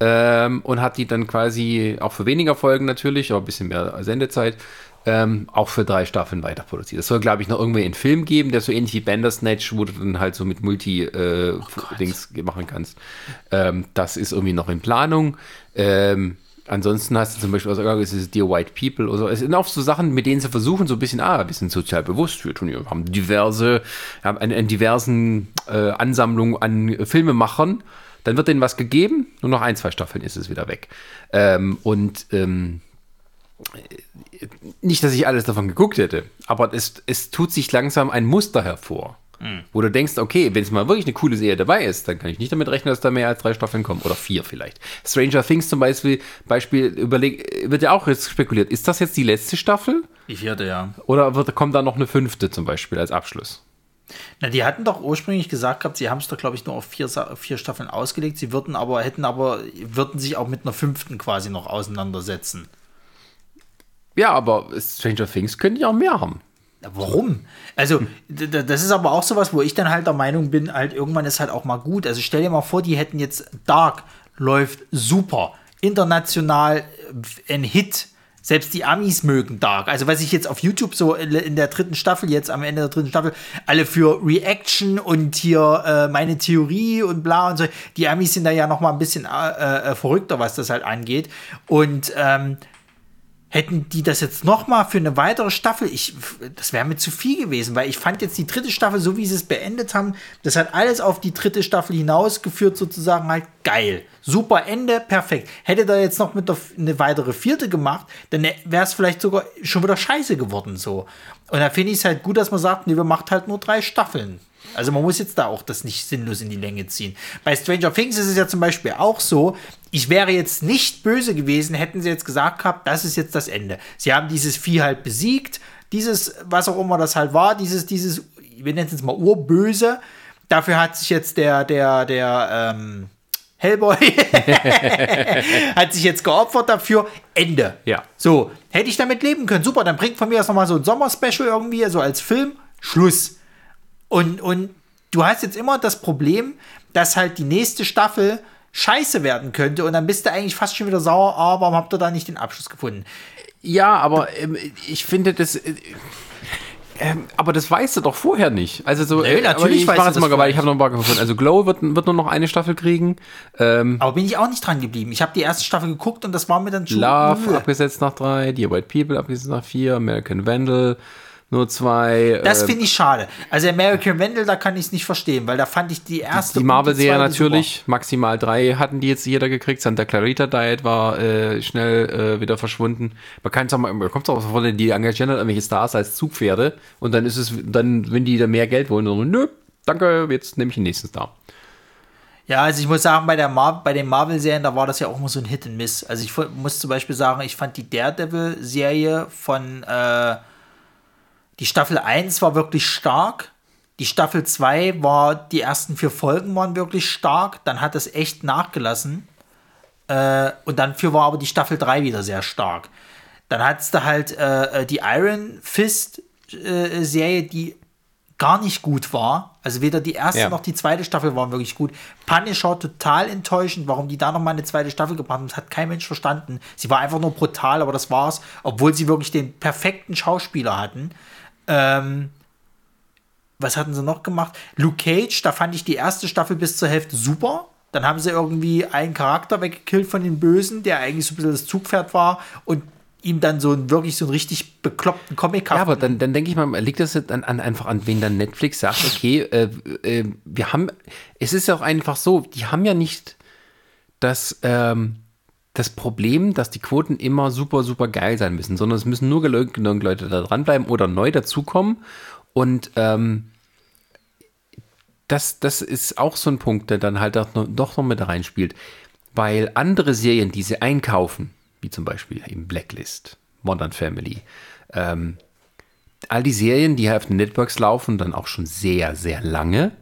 Ähm, und hat die dann quasi auch für weniger Folgen natürlich, aber ein bisschen mehr Sendezeit, ähm, auch für drei Staffeln weiter produziert. Es soll, glaube ich, noch irgendwie einen Film geben, der so ähnlich wie Bandersnatch, wo du dann halt so mit Multi-Dings machen kannst. Ähm, das ist irgendwie noch in Planung. Ähm, ansonsten hast du zum Beispiel aus es ist Dear White People oder so. Es sind auch so Sachen, mit denen sie versuchen, so ein bisschen, ah, wir sind sozial bewusst, wir tun, haben diverse, haben eine, eine diversen äh, Ansammlung an äh, Filmemachern. Dann wird denen was gegeben, nur noch ein, zwei Staffeln ist es wieder weg. Ähm, und ähm, nicht, dass ich alles davon geguckt hätte, aber es, es tut sich langsam ein Muster hervor. Wo du denkst, okay, wenn es mal wirklich eine coole Serie dabei ist, dann kann ich nicht damit rechnen, dass da mehr als drei Staffeln kommen. Oder vier vielleicht. Stranger Things zum Beispiel, Beispiel überleg, wird ja auch jetzt spekuliert. Ist das jetzt die letzte Staffel? die vierte, ja. Oder wird, kommt da noch eine fünfte zum Beispiel als Abschluss? Na, die hatten doch ursprünglich gesagt gehabt, sie haben es doch, glaube ich, nur auf vier, vier Staffeln ausgelegt. Sie würden aber, hätten aber, würden sich auch mit einer fünften quasi noch auseinandersetzen. Ja, aber Stranger Things könnte ja auch mehr haben. Warum? Also, d- das ist aber auch sowas, wo ich dann halt der Meinung bin, halt irgendwann ist halt auch mal gut. Also stell dir mal vor, die hätten jetzt Dark läuft super, international äh, ein Hit, Selbst die Amis mögen Dark. Also was ich jetzt auf YouTube so in der dritten Staffel, jetzt am Ende der dritten Staffel, alle für Reaction und hier äh, meine Theorie und bla und so. Die Amis sind da ja noch mal ein bisschen äh, äh, verrückter, was das halt angeht. Und ähm, Hätten die das jetzt noch mal für eine weitere Staffel, ich, das wäre mir zu viel gewesen, weil ich fand jetzt die dritte Staffel, so wie sie es beendet haben, das hat alles auf die dritte Staffel hinausgeführt, sozusagen halt geil. Super Ende, perfekt. Hätte da jetzt noch mit der, eine weitere vierte gemacht, dann wäre es vielleicht sogar schon wieder scheiße geworden so. Und da finde ich es halt gut, dass man sagt, nee, wir macht halt nur drei Staffeln. Also man muss jetzt da auch das nicht sinnlos in die Länge ziehen. Bei Stranger Things ist es ja zum Beispiel auch so, ich wäre jetzt nicht böse gewesen, hätten sie jetzt gesagt gehabt, das ist jetzt das Ende. Sie haben dieses Vieh halt besiegt, dieses, was auch immer das halt war, dieses, dieses, wir nennen es jetzt mal Urböse. Dafür hat sich jetzt der, der, der, ähm, Hellboy hat sich jetzt geopfert dafür. Ende. Ja. So, hätte ich damit leben können. Super, dann bringt von mir das nochmal so ein Sommerspecial irgendwie, so also als Film. Schluss. Und, und du hast jetzt immer das Problem, dass halt die nächste Staffel scheiße werden könnte und dann bist du eigentlich fast schon wieder sauer, aber ah, warum habt ihr da nicht den Abschluss gefunden? Ja, aber ähm, ich finde das. Äh, ähm, aber das weißt du doch vorher nicht. Also so, nee, natürlich ich mache jetzt mal, weil ich habe noch ein paar gefunden. Also Glow wird, wird nur noch eine Staffel kriegen. Ähm, aber bin ich auch nicht dran geblieben. Ich habe die erste Staffel geguckt und das war mir dann schon. Love abgesetzt nach drei, Dear White People abgesetzt nach vier, American Vandal nur zwei. Das äh, finde ich schade. Also American Vandal, da kann ich es nicht verstehen, weil da fand ich die erste. Die, die Marvel-Serie natürlich, super. maximal drei hatten die jetzt jeder gekriegt. Santa Clarita Diet war äh, schnell äh, wieder verschwunden. Man kann es auch mal, man kommt auch vor, die engagieren halt irgendwelche Stars als Zugpferde und dann ist es, dann, wenn die da mehr Geld wollen, dann, nö, danke, jetzt nehme ich den nächsten Star. Ja, also ich muss sagen, bei, der Mar bei den Marvel-Serien, da war das ja auch immer so ein Hit and Miss. Also ich muss zum Beispiel sagen, ich fand die Daredevil-Serie von äh, die Staffel 1 war wirklich stark. Die Staffel 2 war, die ersten vier Folgen waren wirklich stark. Dann hat es echt nachgelassen. Äh, und dann für war aber die Staffel 3 wieder sehr stark. Dann hattest du halt äh, die Iron Fist äh, Serie, die gar nicht gut war. Also weder die erste ja. noch die zweite Staffel waren wirklich gut. Punisher total enttäuschend, warum die da noch mal eine zweite Staffel gebracht haben. Das hat kein Mensch verstanden. Sie war einfach nur brutal, aber das war's. Obwohl sie wirklich den perfekten Schauspieler hatten. Ähm, was hatten sie noch gemacht? Luke Cage, da fand ich die erste Staffel bis zur Hälfte super. Dann haben sie irgendwie einen Charakter weggekillt von den Bösen, der eigentlich so ein bisschen das Zugpferd war und ihm dann so einen, wirklich so einen richtig bekloppten Comic Ja, aber dann, dann denke ich mal, liegt das an, an, einfach an, wen dann Netflix sagt, okay, äh, äh, wir haben, es ist ja auch einfach so, die haben ja nicht das, ähm, das Problem, dass die Quoten immer super, super geil sein müssen, sondern es müssen nur genug Leute da dranbleiben oder neu dazukommen. Und ähm, das, das ist auch so ein Punkt, der dann halt doch noch, mit reinspielt. Weil andere Serien, die sie einkaufen, wie zum Beispiel eben Blacklist, Modern Family, ähm, all die Serien, die auf den Networks laufen, dann auch schon sehr, sehr lange,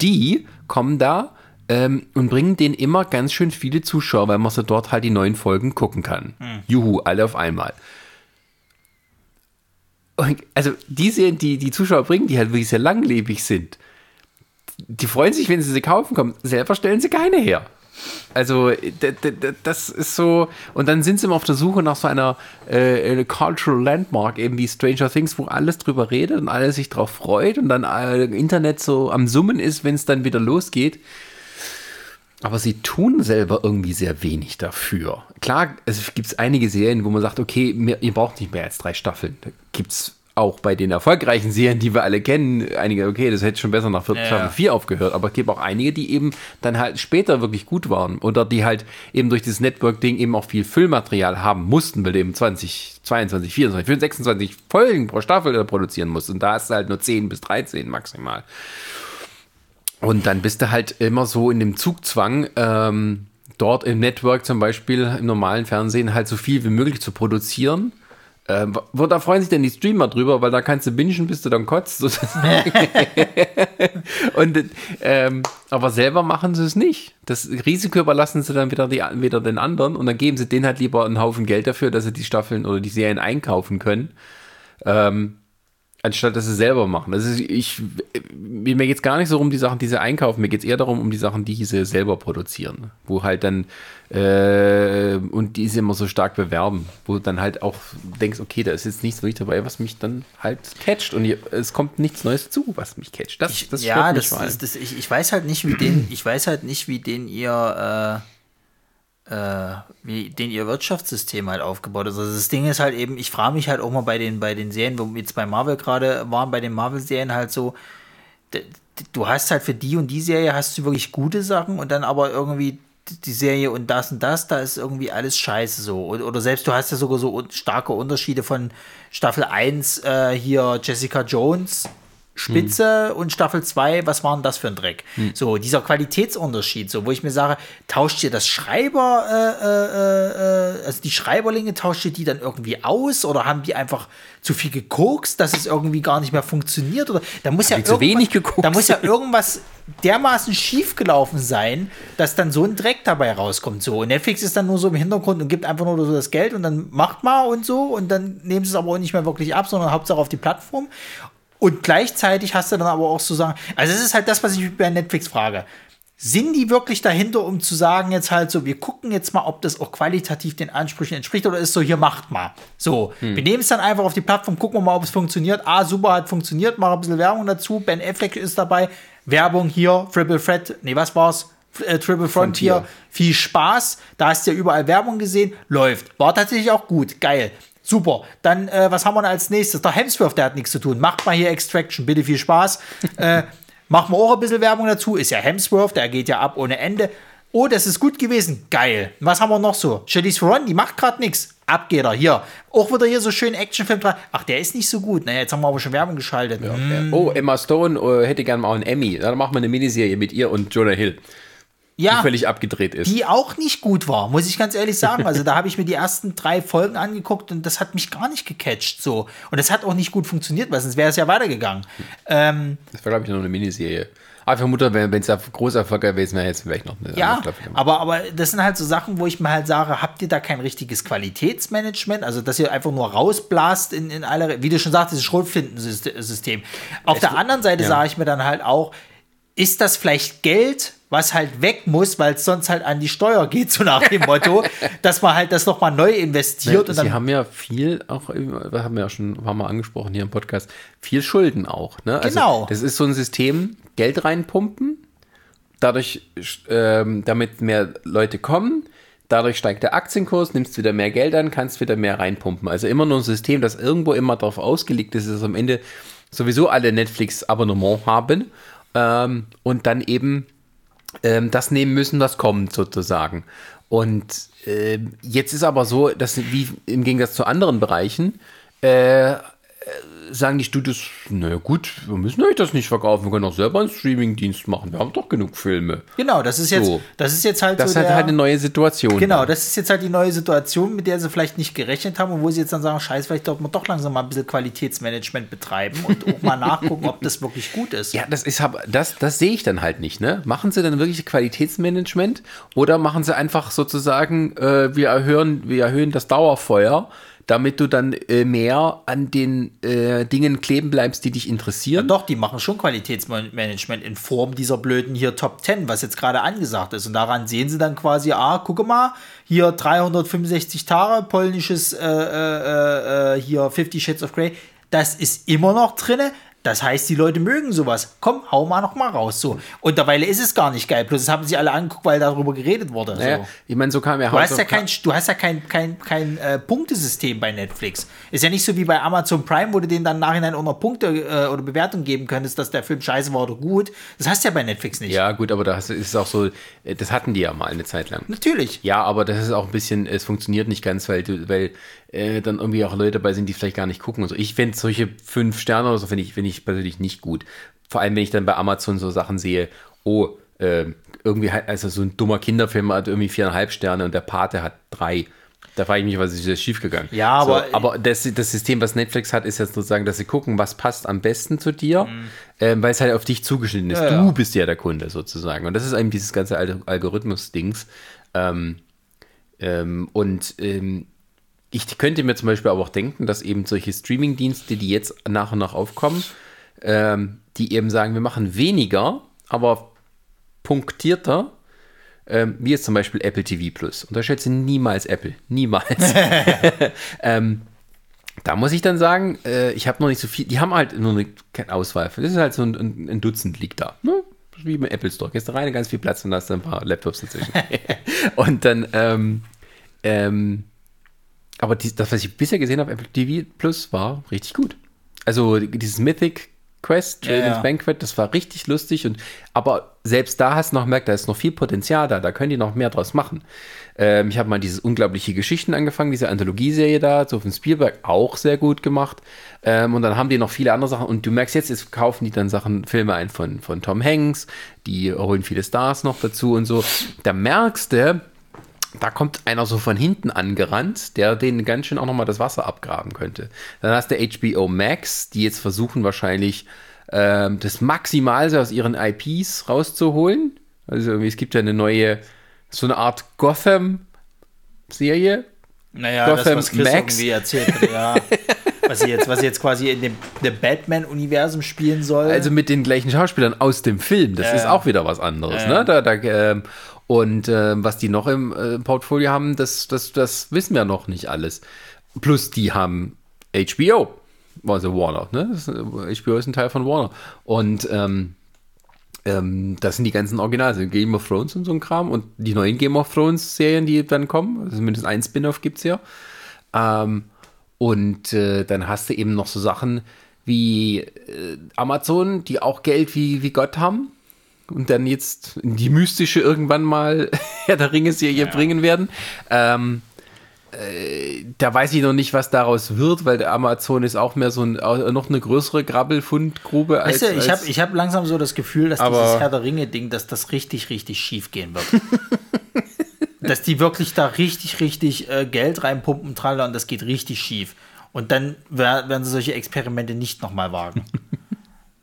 die kommen da ähm, und bringen denen immer ganz schön viele Zuschauer, weil man so dort halt die neuen Folgen gucken kann. Mhm. Juhu, alle auf einmal. Und also die Serien, die die Zuschauer bringen, die halt wirklich sehr langlebig sind, die freuen sich, wenn sie sie kaufen kommen. Selber stellen sie keine her. Also, das ist so. Und dann sind sie immer auf der Suche nach so einer äh, Cultural Landmark, eben wie Stranger Things, wo alles drüber redet und alles sich drauf freut und dann äh, Internet so am Summen ist, wenn es dann wieder losgeht. Aber sie tun selber irgendwie sehr wenig dafür. Klar, es gibt einige Serien, wo man sagt, okay, ihr braucht nicht mehr als drei Staffeln. Da gibt es auch bei den erfolgreichen Serien, die wir alle kennen, einige, okay, das hätte schon besser nach ja, Staffel 4 aufgehört, aber es gibt auch einige, die eben dann halt später wirklich gut waren oder die halt eben durch dieses Network-Ding eben auch viel Füllmaterial haben mussten, weil du eben 20, 22, 24, 26 Folgen pro Staffel produzieren musst und da hast du halt nur 10 bis 13 maximal. Und dann bist du halt immer so in dem Zugzwang, ähm, dort im Network zum Beispiel, im normalen Fernsehen, halt so viel wie möglich zu produzieren. Ähm, da freuen sich denn die Streamer drüber, weil da kannst du bingen, bis du dann kotzt. und, ähm, aber selber machen sie es nicht. Das Risiko überlassen sie dann wieder, die, wieder den anderen und dann geben sie denen halt lieber einen Haufen Geld dafür, dass sie die Staffeln oder die Serien einkaufen können. Ähm, anstatt dass sie selber machen. Also ich, mir geht es gar nicht so um die Sachen, die sie einkaufen, mir geht es eher darum, um die Sachen, die sie selber produzieren. Wo halt dann, äh, und die sie immer so stark bewerben, wo du dann halt auch denkst, okay, da ist jetzt nichts wirklich dabei, was mich dann halt catcht. Und es kommt nichts Neues zu, was mich catcht. Das, das ja, das, das, das, ich, ich weiß halt nicht, wie den, ich weiß halt nicht, wie den ihr äh äh, wie den ihr Wirtschaftssystem halt aufgebaut ist. Also das Ding ist halt eben, ich frage mich halt auch mal bei den, bei den Serien, wo wir jetzt bei Marvel gerade waren, bei den Marvel-Serien halt so, du hast halt für die und die Serie hast du wirklich gute Sachen und dann aber irgendwie die Serie und das und das, da ist irgendwie alles scheiße so. Oder selbst du hast ja sogar so starke Unterschiede von Staffel 1 äh, hier Jessica Jones Spitze hm. und Staffel 2, was war denn das für ein Dreck? Hm. So, dieser Qualitätsunterschied, so, wo ich mir sage, tauscht ihr das Schreiber, äh, äh, äh, also die Schreiberlinge, tauscht ihr die dann irgendwie aus oder haben die einfach zu viel gekokst, dass es irgendwie gar nicht mehr funktioniert? Oder da muss ja zu wenig gekokst. Da muss ja irgendwas dermaßen schief gelaufen sein, dass dann so ein Dreck dabei rauskommt. So, und Netflix ist dann nur so im Hintergrund und gibt einfach nur so das Geld und dann macht mal und so und dann nehmen sie es aber auch nicht mehr wirklich ab, sondern Hauptsache auf die Plattform. Und gleichzeitig hast du dann aber auch zu sagen, also es ist halt das, was ich mich bei Netflix frage. Sind die wirklich dahinter, um zu sagen, jetzt halt so, wir gucken jetzt mal, ob das auch qualitativ den Ansprüchen entspricht oder ist so, hier macht mal. So, hm. wir nehmen es dann einfach auf die Plattform, gucken wir mal, ob es funktioniert. Ah, super, hat funktioniert, mach ein bisschen Werbung dazu. Ben Affleck ist dabei. Werbung hier, Triple Threat, nee, was war's? Äh, Triple Frontier. Frontier. Viel Spaß. Da hast du ja überall Werbung gesehen. Läuft. War tatsächlich auch gut. Geil. Super. Dann, äh, was haben wir als nächstes? Der Hemsworth, der hat nichts zu tun. Macht mal hier Extraction, bitte viel Spaß. äh, machen wir auch ein bisschen Werbung dazu. Ist ja Hemsworth, der geht ja ab ohne Ende. Oh, das ist gut gewesen. Geil. Was haben wir noch so? Charlize Theron, die macht gerade nichts. Ab geht er. Hier. Auch wieder hier so schön Actionfilm dran. Ach, der ist nicht so gut. Naja, jetzt haben wir aber schon Werbung geschaltet. Ja. Mm. Oh, Emma Stone uh, hätte gerne mal einen Emmy. Dann machen wir eine Miniserie mit ihr und Jonah Hill ja, die völlig abgedreht ist. Die auch nicht gut war, muss ich ganz ehrlich sagen. Also da habe ich mir die ersten drei Folgen angeguckt und das hat mich gar nicht gecatcht so. Und das hat auch nicht gut funktioniert, weil sonst wäre es ja weitergegangen. Ähm, das war, glaube ich, noch eine Miniserie. Aber vermute, wenn es ein großer Erfolg gewesen wäre, jetzt vielleicht noch eine Ja, aber, aber das sind halt so Sachen, wo ich mir halt sage, habt ihr da kein richtiges Qualitätsmanagement? Also, dass ihr einfach nur rausblast in, in alle, wie du schon sagst, dieses Schrotflintensystem. Auf es, der anderen Seite ja. sage ich mir dann halt auch, ist das vielleicht Geld, was halt weg muss, weil es sonst halt an die Steuer geht, so nach dem Motto, dass man halt das nochmal neu investiert. Ja, Sie haben ja viel, auch, wir haben ja schon ein paar Mal angesprochen hier im Podcast, viel Schulden auch. Ne? Also genau. Das ist so ein System, Geld reinpumpen, dadurch, ähm, damit mehr Leute kommen, dadurch steigt der Aktienkurs, nimmst wieder mehr Geld an, kannst wieder mehr reinpumpen. Also immer nur ein System, das irgendwo immer darauf ausgelegt ist, dass am Ende sowieso alle Netflix-Abonnement haben ähm, und dann eben ähm, das nehmen müssen, was kommt sozusagen. Und äh, jetzt ist aber so, dass wie im Gegensatz zu anderen Bereichen äh, sagen die Studios, naja gut, wir müssen euch das nicht verkaufen, wir können auch selber einen Streamingdienst machen, wir haben doch genug Filme. Genau, das ist jetzt, so. das ist jetzt halt Das so ist halt eine neue Situation. Genau, das ist jetzt halt die neue Situation, mit der sie vielleicht nicht gerechnet haben und wo sie jetzt dann sagen, scheiße, vielleicht sollte man doch langsam mal ein bisschen Qualitätsmanagement betreiben und auch mal nachgucken, ob das wirklich gut ist. Ja, das ist das, das sehe ich dann halt nicht, ne? Machen sie dann wirklich Qualitätsmanagement oder machen sie einfach sozusagen, äh, wir erhöhen, wir erhöhen das Dauerfeuer damit du dann äh, mehr an den äh, Dingen kleben bleibst, die dich interessieren. Ja, doch, die machen schon Qualitätsmanagement in Form dieser blöden hier Top 10, was jetzt gerade angesagt ist. Und daran sehen sie dann quasi, ah, gucke mal, hier 365 Tage, polnisches äh, äh, äh, hier 50 Shades of Grey. Das ist immer noch drinne. Das heißt, die Leute mögen sowas. Komm, hau mal noch mal raus. So. Und derweil ist es gar nicht geil. Bloß das haben sie alle angeguckt, weil darüber geredet wurde. Naja, so. Ich meine, so kam ja Du hast ja kein, du hast ja kein, kein, kein äh, Punktesystem bei Netflix. Ist ja nicht so wie bei Amazon Prime, wo du denen dann nachhinein unter Punkte äh, oder Bewertung geben könntest, dass der Film scheiße war oder gut. Das hast du ja bei Netflix nicht. Ja, gut, aber das ist auch so, äh, das hatten die ja mal eine Zeit lang. Natürlich. Ja, aber das ist auch ein bisschen, es funktioniert nicht ganz, weil, du, weil äh, dann irgendwie auch Leute dabei sind, die vielleicht gar nicht gucken und so. Ich finde solche fünf Sterne oder so, finde ich, finde ich persönlich nicht gut. Vor allem, wenn ich dann bei Amazon so Sachen sehe, oh, äh, irgendwie halt, also so ein dummer Kinderfilm hat irgendwie viereinhalb Sterne und der Pate hat drei. Da frage ich mich, was ist das schiefgegangen? Ja, aber. So, aber das, das System, was Netflix hat, ist jetzt sozusagen, dass sie gucken, was passt am besten zu dir, mhm. ähm, weil es halt auf dich zugeschnitten ist. Ja, du ja. bist ja der Kunde sozusagen. Und das ist eben dieses ganze Algorithmus-Dings. Ähm, ähm, und ähm, ich könnte mir zum Beispiel aber auch denken, dass eben solche Streaming-Dienste, die jetzt nach und nach aufkommen, ähm, die eben sagen, wir machen weniger, aber punktierter, ähm, wie jetzt zum Beispiel Apple TV Plus. Unterschätze niemals Apple. Niemals. ähm, da muss ich dann sagen, äh, ich habe noch nicht so viel. Die haben halt nur eine, keine Auswahl. Das ist halt so ein, ein Dutzend liegt da. Ne? Wie im Apple Store. Gehst da rein, ganz viel Platz und hast ein paar Laptops dazwischen. und dann, ähm, ähm, aber die, das, was ich bisher gesehen habe, Apple TV Plus, war richtig gut. Also dieses Mythic Quest, Ja, ja. Banquet, das war richtig lustig. Und, aber selbst da hast du noch gemerkt, da ist noch viel Potenzial da, da können die noch mehr draus machen. Ähm, ich habe mal dieses unglaubliche Geschichten angefangen, diese Anthologieserie da, so von Spielberg, auch sehr gut gemacht. Ähm, und dann haben die noch viele andere Sachen. Und du merkst jetzt, jetzt kaufen die dann Sachen, Filme ein von, von Tom Hanks, die holen viele Stars noch dazu und so. Da merkst du, da kommt einer so von hinten angerannt, der denen ganz schön auch nochmal das Wasser abgraben könnte. Dann hast du HBO Max, die jetzt versuchen wahrscheinlich ähm, das Maximalste aus ihren IPs rauszuholen. Also irgendwie, es gibt ja eine neue, so eine Art Gotham-Serie. Naja, Gotham das, was Chris Max. irgendwie erzählt hat, ja. was, sie jetzt, was sie jetzt quasi in dem, dem Batman-Universum spielen soll. Also mit den gleichen Schauspielern aus dem Film. Das Ja, ist auch wieder was anderes. Ja. Ne? Da, da, ähm, und ähm, was die noch im äh, Portfolio haben, das, das, das wissen wir noch nicht alles. Plus die haben HBO, also Warner. Ne? Ist- HBO ist ein Teil von Warner. Und ähm, ähm, das sind die ganzen Originale, also Game of Thrones und so ein Kram. Und die neuen Game of Thrones Serien, die dann kommen, also zumindest ein Spin-off gibt es ja. Ähm, und äh, dann hast du eben noch so Sachen wie äh, Amazon, die auch Geld wie, wie Gott haben. Und dann jetzt die mystische irgendwann mal Herr der Ringe-Serie bringen werden. Ähm, äh, da weiß ich noch nicht, was daraus wird, weil der Amazon ist auch mehr so ein, auch noch eine größere Grabbelfundgrube als. Weißt du, ich habe ich hab langsam so das Gefühl, dass Aber- dieses Herr der Ringe-Ding, dass das richtig, richtig schief gehen wird. dass die wirklich da richtig, richtig äh, Geld reinpumpen, tralla, und das geht richtig schief. Und dann wer- werden sie solche Experimente nicht nochmal wagen.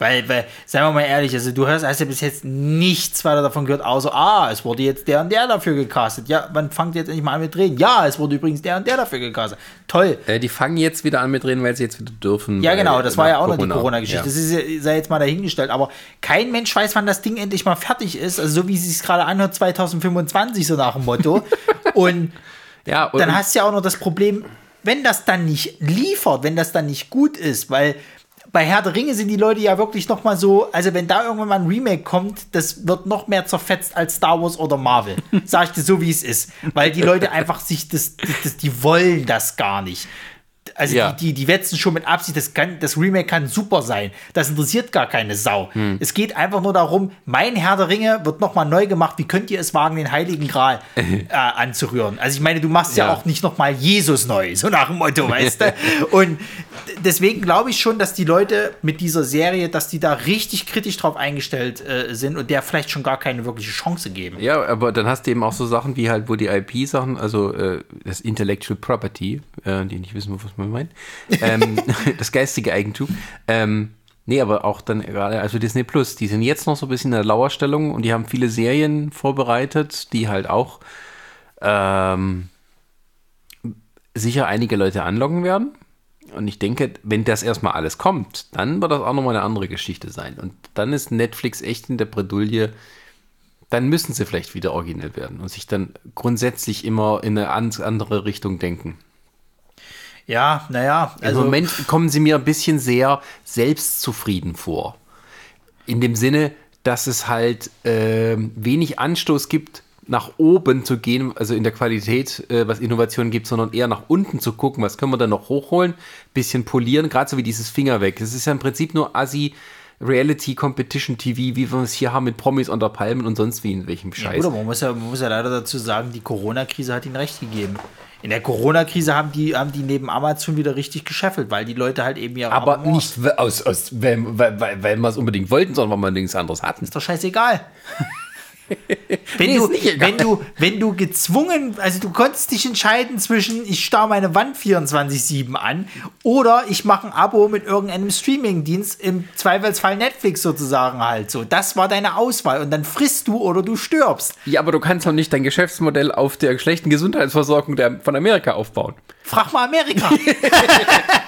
Weil, weil, seien wir mal ehrlich, also du hörst, hast ja bis jetzt nichts weiter davon gehört, außer, ah, es wurde jetzt der und der dafür gecastet. Ja, man fängt jetzt endlich mal an mit Drehen. Ja, es wurde übrigens der und der dafür gecastet. Toll. Äh, die fangen jetzt wieder an mit Drehen, weil sie jetzt wieder dürfen. Ja, genau, das war ja auch noch die Corona-Geschichte. Ja. Das ist ja, sei jetzt mal dahingestellt. Aber kein Mensch weiß, wann das Ding endlich mal fertig ist. Also so wie es sich gerade anhört, 2025, so nach dem Motto. Und Ja, und, dann hast du ja auch noch das Problem, wenn das dann nicht liefert, wenn das dann nicht gut ist, weil bei Herr der Ringe sind die Leute ja wirklich noch mal so, also wenn da irgendwann mal ein Remake kommt, das wird noch mehr zerfetzt als Star Wars oder Marvel. Sag ich dir so, wie es ist. Weil die Leute einfach sich das, das, das die wollen das gar nicht. Also Ja. die, die, die wetzen schon mit Absicht, das, kann, das Remake kann super sein. Das interessiert gar keine Sau. Hm. Es geht einfach nur darum, mein Herr der Ringe wird nochmal neu gemacht. Wie könnt ihr es wagen, den Heiligen Gral äh, anzurühren? Also ich meine, du machst ja, Ja. auch nicht nochmal Jesus neu, so nach dem Motto, weißt du? Und deswegen glaube ich schon, dass die Leute mit dieser Serie, dass die da richtig kritisch drauf eingestellt äh, sind und der vielleicht schon gar keine wirkliche Chance geben. Ja, aber dann hast du eben auch so Sachen wie halt, wo die IP-Sachen, also äh, das Intellectual Property, äh, die nicht wissen, was man meint, ähm, das geistige Eigentum, ähm, nee, aber auch dann gerade, also Disney Plus, die sind jetzt noch so ein bisschen in der Lauerstellung und die haben viele Serien vorbereitet, die halt auch ähm, sicher einige Leute anlocken werden. Und ich denke, wenn das erstmal alles kommt, dann wird das auch nochmal eine andere Geschichte sein. Und dann ist Netflix echt in der Bredouille, dann müssen sie vielleicht wieder originell werden und sich dann grundsätzlich immer in eine an- andere Richtung denken. Ja, naja, Also Im Moment kommen sie mir ein bisschen sehr selbstzufrieden vor. In dem Sinne, dass es halt ähm, wenig Anstoß gibt, nach oben zu gehen, also in der Qualität, äh, was Innovation gibt, sondern eher nach unten zu gucken, was können wir da noch hochholen, bisschen polieren, gerade so wie dieses Finger weg. Das ist ja im Prinzip nur Assi Reality Competition TV, wie wir es hier haben mit Promis unter Palmen und sonst wie in welchem Ja, Scheiß. gut, aber man muss, ja, man muss ja leider dazu sagen, die Corona-Krise hat ihnen recht gegeben. In der Corona-Krise haben die, haben die neben Amazon wieder richtig gescheffelt, weil die Leute halt eben ihre aber Abonnements- nicht aus, aus weil, weil, weil, weil wir es unbedingt wollten, sondern weil wir nichts anderes hatten. Ist doch scheißegal. Wenn, Nee, du, wenn, du, wenn du gezwungen, also du konntest dich entscheiden zwischen, ich starre meine Wand 24-7 an oder ich mache ein Abo mit irgendeinem Streamingdienst, im Zweifelsfall Netflix sozusagen halt so. Das war deine Auswahl und dann frisst du oder du stirbst. Ja, aber du kannst doch nicht dein Geschäftsmodell auf der schlechten Gesundheitsversorgung der, von Amerika aufbauen. Frag mal Amerika.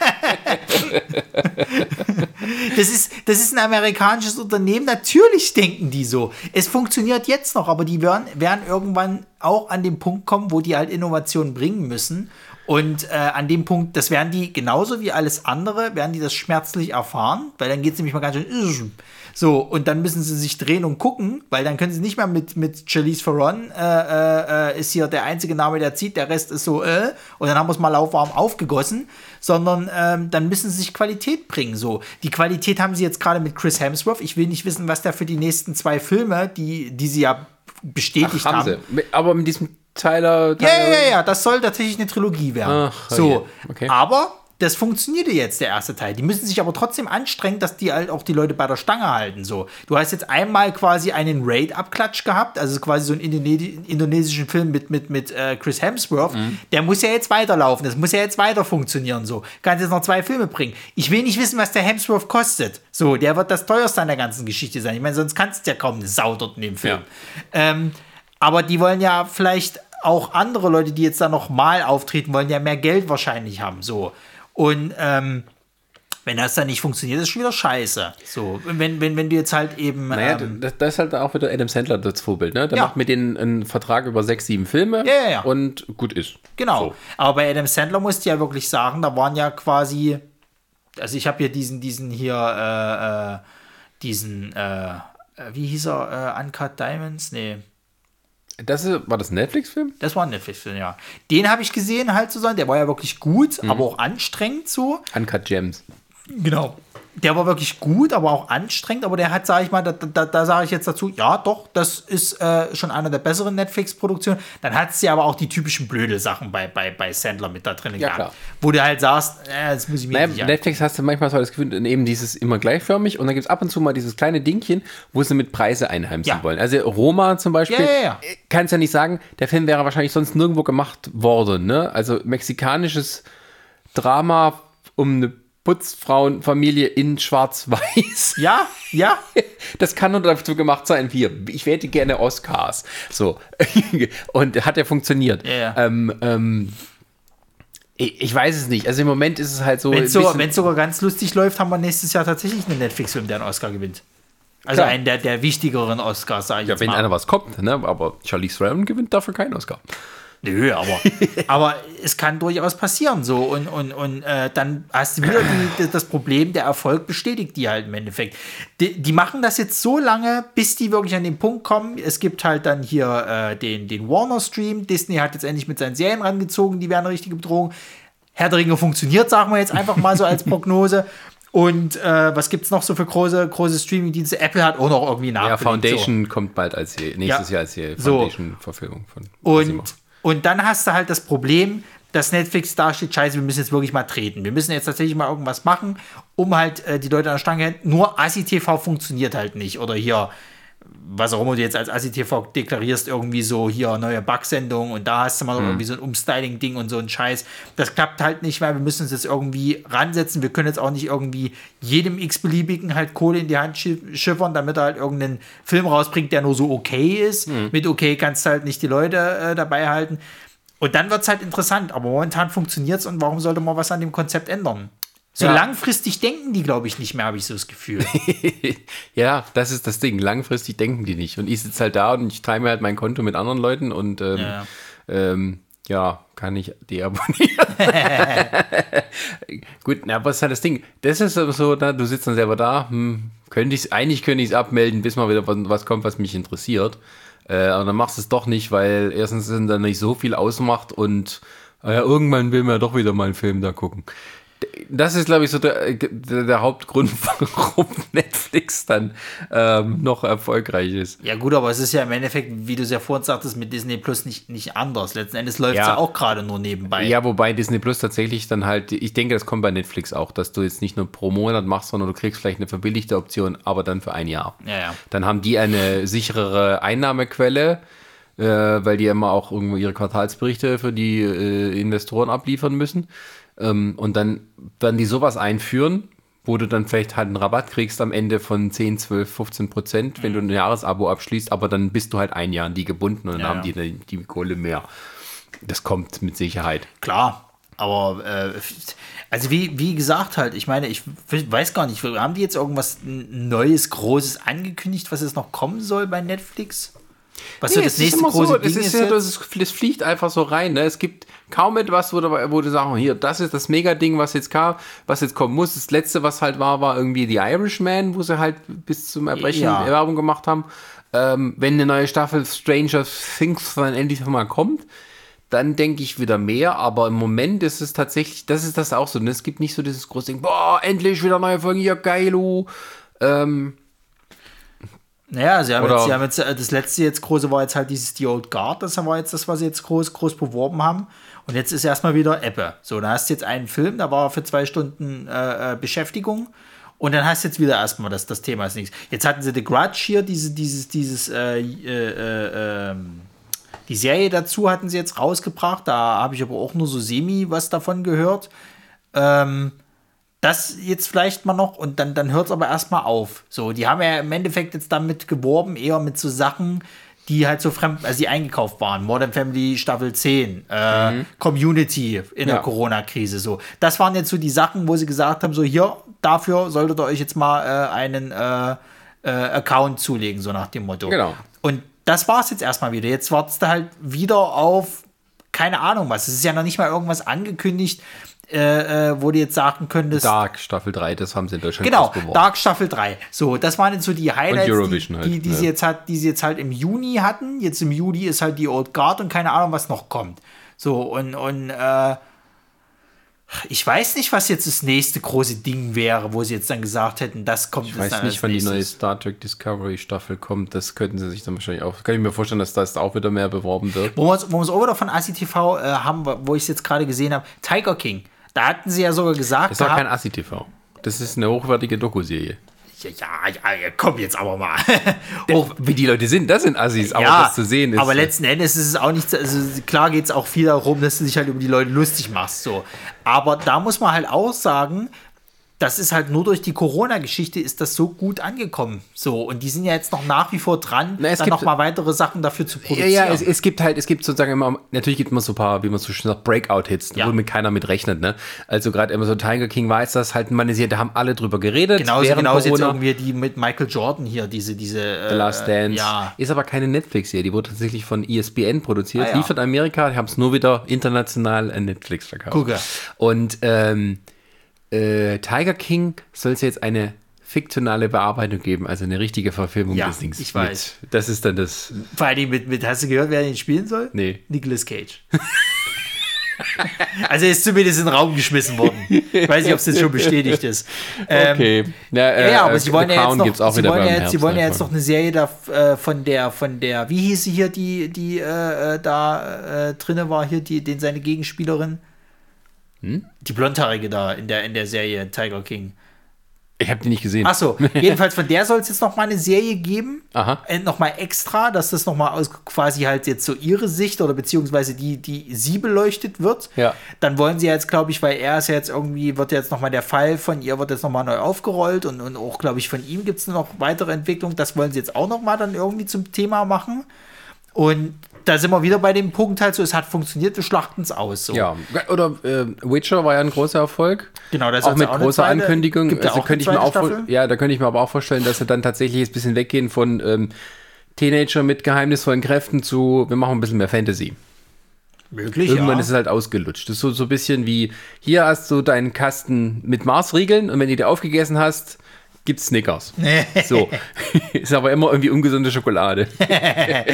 das, ist, das ist ein amerikanisches Unternehmen. Natürlich denken die so. Es funktioniert jetzt noch, aber die werden, werden irgendwann auch an den Punkt kommen, wo die halt Innovationen bringen müssen. Und äh, an dem Punkt, das werden die genauso wie alles andere, werden die das schmerzlich erfahren, weil dann geht es nämlich mal ganz schön. So, und dann müssen sie sich drehen und gucken, weil dann können sie nicht mehr mit, mit Charlize Theron, äh, äh, ist hier der einzige Name, der zieht, der Rest ist so, äh, und dann haben wir es mal lauwarm aufgegossen, sondern ähm, dann müssen sie sich Qualität bringen. So, die Qualität haben sie jetzt gerade mit Chris Hemsworth. Ich will nicht wissen, was der für die nächsten zwei Filme, die, die sie ja bestätigt Haben haben. Mit- Aber mit diesem Tyler. Ja, ja, ja, ja, das soll tatsächlich eine Trilogie werden. Ach, so, okay, okay. aber das funktionierte jetzt, der erste Teil. Die müssen sich aber trotzdem anstrengen, dass die halt auch die Leute bei der Stange halten. So, du hast jetzt einmal quasi einen Raid-Abklatsch gehabt, also quasi so einen Indone indonesischen Film mit, mit, mit äh, Chris Hemsworth. Mhm. Der muss ja jetzt weiterlaufen, das muss ja jetzt weiter funktionieren. So, kannst jetzt noch zwei Filme bringen. Ich will nicht wissen, was der Hemsworth kostet. So, der wird das teuerste an der ganzen Geschichte sein. Ich meine, sonst kannst du ja kaum eine Sau dort in dem Film. Ähm, aber die wollen ja vielleicht auch andere Leute, die jetzt da noch mal auftreten wollen, ja mehr Geld wahrscheinlich haben. So. Und ähm, wenn das dann nicht funktioniert, ist schon wieder scheiße. So, wenn, wenn, wenn du jetzt halt eben. Naja, ähm, das, das ist halt auch wieder Adam Sandler das Vorbild, ne? Der Ja. macht mit denen einen Vertrag über sechs, sieben Filme Ja, ja, ja. und gut ist. Genau. So. Aber bei Adam Sandler musste ich ja wirklich sagen, da waren ja quasi, also ich habe hier diesen, diesen hier, äh, äh, diesen, äh, äh, wie hieß er, äh, Uncut Diamonds? Nee, Das ist, war das ein Netflix-Film? das war ein Netflix-Film, ja. Den habe ich gesehen halt so sein, der war ja wirklich gut, Mhm. aber auch anstrengend so. Uncut Gems. Genau. Der war wirklich gut, aber auch anstrengend. Aber der hat, sage ich mal, da, da, da sage ich jetzt dazu, ja, doch, das ist äh, schon einer der besseren Netflix-Produktionen. Dann hat sie aber auch die typischen blöde Sachen bei, bei, bei Sandler mit da drin Ja, gehabt. klar. Wo du halt sagst, äh, das muss ich mir Naja, nicht an. Netflix hast du manchmal so das Gefühl, eben dieses immer gleichförmig und dann gibt es ab und zu mal dieses kleine Dingchen, wo sie mit Preise einheimsen Ja. wollen. Also Roma zum Beispiel, Ja, ja, ja. äh, kannst ja nicht sagen, der Film wäre wahrscheinlich sonst nirgendwo gemacht worden. Ne? Also mexikanisches Drama um eine Putzfrauenfamilie in Schwarz-Weiß. Ja, ja. Das kann nur dazu gemacht sein, wir, ich hätte gerne Oscars. So. Und hat ja funktioniert. Ja, ja. Ähm, ähm, ich, weiß es nicht. Also im Moment ist es halt so. Wenn es sogar, sogar ganz lustig läuft, haben wir nächstes Jahr tatsächlich einen Netflix-Film, der einen Oscar gewinnt. Also Klar. einen der, der wichtigeren Oscars, sage ich ja, wenn mal. einer was kommt, ne? aber Charlize Theron gewinnt dafür keinen Oscar. Nö, aber, aber es kann durchaus passieren so. Und, und, und äh, dann hast du wieder die, das Problem, der Erfolg bestätigt die halt im Endeffekt. Die, die machen das jetzt so lange, bis die wirklich an den Punkt kommen. Es gibt halt dann hier äh, den, den Warner-Stream. Disney hat jetzt endlich mit seinen Serien rangezogen, die wären eine richtige Bedrohung. Herr der Ringe funktioniert, sagen wir jetzt einfach mal so als Prognose. Und äh, was gibt es noch so für große, große Streaming-Dienste? Apple hat auch noch irgendwie Ja, nachgelegt. so. Foundation kommt bald als nächstes Ja. Jahr als. Foundation-Verfilmung von. Und, und dann hast du halt das Problem, dass Netflix da steht, scheiße, wir müssen jetzt wirklich mal treten. Wir müssen jetzt tatsächlich mal irgendwas machen, um halt äh, die Leute an der Stange. Nur ASI-TV funktioniert halt nicht. Oder hier, was auch immer du jetzt als ASI-TV deklarierst, irgendwie so hier neue Bug-Sendung und da hast du mal irgendwie so ein Umstyling-Ding und so ein Scheiß. Das klappt halt nicht, weil wir müssen uns jetzt irgendwie ransetzen. Wir können jetzt auch nicht irgendwie jedem x-beliebigen halt Kohle in die Hand schi- schiffern, damit er halt irgendeinen Film rausbringt, der nur so okay ist. Mit okay kannst du halt nicht die Leute äh, dabei halten. Und dann wird es halt interessant. Aber momentan funktioniert es und warum sollte man was an dem Konzept ändern? So Ja. langfristig denken die, glaube ich, nicht mehr, habe ich so das Gefühl. ja, das ist das Ding. Langfristig denken die nicht. Und ich sitze halt da und ich teile mir halt mein Konto mit anderen Leuten und ähm, Ja. ähm, ja, kann ich deabonnieren. Gut, na, was ist halt das Ding? Das ist aber so, na, du sitzt dann selber da, hm, könnte ich's, eigentlich könnte ich es abmelden, bis mal wieder was, was kommt, was mich interessiert. Äh, aber dann machst du es doch nicht, weil erstens sind dann nicht so viel ausmacht und äh, irgendwann will man ja doch wieder mal einen Film da gucken. Das ist, glaube ich, so der, der, der Hauptgrund, warum Netflix dann ähm, noch erfolgreich ist. Ja, gut, aber es ist ja im Endeffekt, wie du es ja vorhin sagtest, mit Disney Plus nicht, nicht anders. Letzten Endes läuft es Ja. ja. auch gerade nur nebenbei. Ja, wobei Disney Plus tatsächlich dann halt, ich denke, das kommt bei Netflix auch, dass du jetzt nicht nur pro Monat machst, sondern du kriegst vielleicht eine verbilligte Option, aber dann für ein Jahr. Ja, ja. Dann haben die eine sicherere Einnahmequelle, äh, weil die immer auch irgendwo ihre Quartalsberichte für die äh, Investoren abliefern müssen. Ähm, und dann werden die sowas einführen, wo du dann vielleicht halt einen Rabatt kriegst am Ende von 10, 12, 15 Prozent, wenn du ein Jahresabo abschließt, aber dann bist du halt ein Jahr an die gebunden und dann Ja, haben die die, die Kohle mehr. Das kommt mit Sicherheit. Klar, aber äh, also wie, wie gesagt halt, ich meine, ich weiß gar nicht, haben die jetzt irgendwas Neues, Großes angekündigt, was jetzt noch kommen soll bei Netflix? Was so Nee, das es ist nächste große so, Ding ist ist ja, das, das fliegt einfach so rein. Ne? Es gibt kaum etwas, wo du, wo du sagst, hier, das ist das Mega-Ding, was jetzt kam, was jetzt kommen muss. Das letzte, was halt war, war irgendwie The Irishman, wo sie halt bis zum Erbrechen Ja. Werbung gemacht haben. Ähm, wenn eine neue Staffel Stranger Things dann endlich mal kommt, dann denke ich wieder mehr, aber im Moment ist es tatsächlich, das ist das auch so. Ne? Es gibt nicht so dieses große Ding, boah, endlich wieder neue Folgen, ja geilo. Ähm, Naja, sie haben, Oder- jetzt, sie haben jetzt, äh, das letzte jetzt große war jetzt halt dieses The Old Guard, das war jetzt das, was sie jetzt groß, groß beworben haben. Und jetzt ist erstmal wieder Ebbe. So, dann hast du jetzt einen Film, da war für zwei Stunden äh, äh, Beschäftigung. Und dann hast du jetzt wieder erstmal das, das Thema ist nichts. Jetzt hatten sie The Grudge hier, diese, dieses, dieses, äh, äh, äh, ähm, die Serie dazu hatten sie jetzt rausgebracht. Da habe ich aber auch nur so semi was davon gehört. Ähm, das jetzt vielleicht mal noch und dann, dann hört es aber erstmal auf. So, die haben ja im Endeffekt jetzt damit geworben, eher mit so Sachen, die halt so fremd, also die eingekauft waren. Modern Family Staffel 10, äh, Community in der Ja. Corona-Krise. So, das waren jetzt so die Sachen, wo sie gesagt haben: so hier, dafür solltet ihr euch jetzt mal äh, einen äh, äh, Account zulegen, so nach dem Motto. Genau. Und das war es jetzt erstmal wieder. Jetzt wartest du halt wieder auf keine Ahnung was. Es ist ja noch nicht mal irgendwas angekündigt, äh, äh, wo du jetzt sagen könntest. Dark Staffel 3, das haben sie in Deutschland Genau. Dark Staffel 3. So, das waren jetzt so die Highlights, die, halt, die, die, ne? sie jetzt hat, die sie jetzt halt im Juni hatten. Jetzt im Juli ist halt die Old Guard und keine Ahnung, was noch kommt. So, und, und äh, ich weiß nicht, was jetzt das nächste große Ding wäre, wo sie jetzt dann gesagt hätten, das kommt Ich weiß nicht, wann die neue Star Trek Discovery Staffel kommt. Das könnten sie sich dann wahrscheinlich auch. Kann ich mir vorstellen, dass das auch wieder mehr beworben wird. Wo wir es auch wieder von ACTV äh, haben, wo ich es jetzt gerade gesehen habe, Tiger King. Da hatten sie ja sogar gesagt, Das ist doch kein Assi-TV. Das ist eine hochwertige Dokuserie. ja, ja, ja, komm jetzt aber mal. Oh, wie die Leute sind, das sind Assis, aber ja, das zu sehen ist. äh, Aber letzten Endes ist es auch nicht, also klar geht es auch viel darum, dass du dich halt über die Leute lustig machst. So. Aber da muss man halt auch sagen, das ist halt nur durch die Corona-Geschichte ist das so gut angekommen. So, und die sind ja jetzt noch nach wie vor dran, Na, es dann gibt- noch mal weitere Sachen dafür zu ja, produzieren. ja, es, es gibt halt, es gibt sozusagen immer, natürlich gibt es immer so ein paar, wie man so schön sagt, Breakout-Hits, Ja. wo mit keiner mit rechnet, ne? Also gerade immer so Tiger King weiß das halt, man ist hier, da haben alle drüber geredet. genauso genauso jetzt Corona. irgendwie die mit Michael Jordan hier, diese, diese äh, The Last Dance. Ja, Ist aber keine Netflix-Serie, die wurde tatsächlich von ESPN produziert, Ah, ja. liefert Amerika, die haben es nur wieder international an Netflix verkauft. Gucke. Und ähm, äh, Tiger King soll es jetzt eine fiktionale Bearbeitung geben, also eine richtige Verfilmung Ja, des Dings. ich weiß. Mit, das ist dann das. vor allem mit, mit, hast du gehört, wer den spielen soll? Nee. Nicolas Cage. also er ist zumindest in den Raum geschmissen worden. Ich weiß nicht, ob es jetzt schon bestätigt ist. Ähm, Okay. Ja, Ja, ja, aber sie wollen ja jetzt noch, sie wollen ja sie wollen ja jetzt noch eine Serie da, äh, von der, von der, wie hieß sie hier, die, die äh, äh, da äh, drinne war, hier, die, den seine Gegenspielerin? Hm? Die Blondhaarige da in der, in der Serie Tiger King. Ich habe die nicht gesehen. Achso, jedenfalls von der soll es jetzt noch mal eine Serie geben. Aha. Äh, noch mal extra, dass das noch mal aus quasi halt jetzt so ihre Sicht oder beziehungsweise die, die sie beleuchtet wird. Ja. Dann wollen sie jetzt, glaube ich, weil er ist ja jetzt irgendwie, wird jetzt noch mal der Fall von ihr wird jetzt noch mal neu aufgerollt und, und auch, glaube ich, von ihm gibt es noch weitere Entwicklungen. Das wollen sie jetzt auch noch mal dann irgendwie zum Thema machen. Und da sind wir wieder bei dem Punkt halt so, es hat funktioniert, wir schlachten es aus. So. Ja, oder äh, Witcher war ja ein großer Erfolg. Genau, da ist auch mit auch großer zweite- Ankündigung. gibt Also auch könnte ich mir auch Staffel? ja, da könnte ich mir aber auch vorstellen, dass sie dann tatsächlich jetzt ein bisschen weggehen von ähm, Teenager mit geheimnisvollen Kräften zu, wir machen ein bisschen mehr Fantasy. Möglich, Irgendwann ja. ist es halt ausgelutscht. Das ist so, so ein bisschen wie, hier hast du deinen Kasten mit Marsriegeln und wenn du die aufgegessen hast, gibt's Snickers. so. ist aber immer irgendwie ungesunde Schokolade.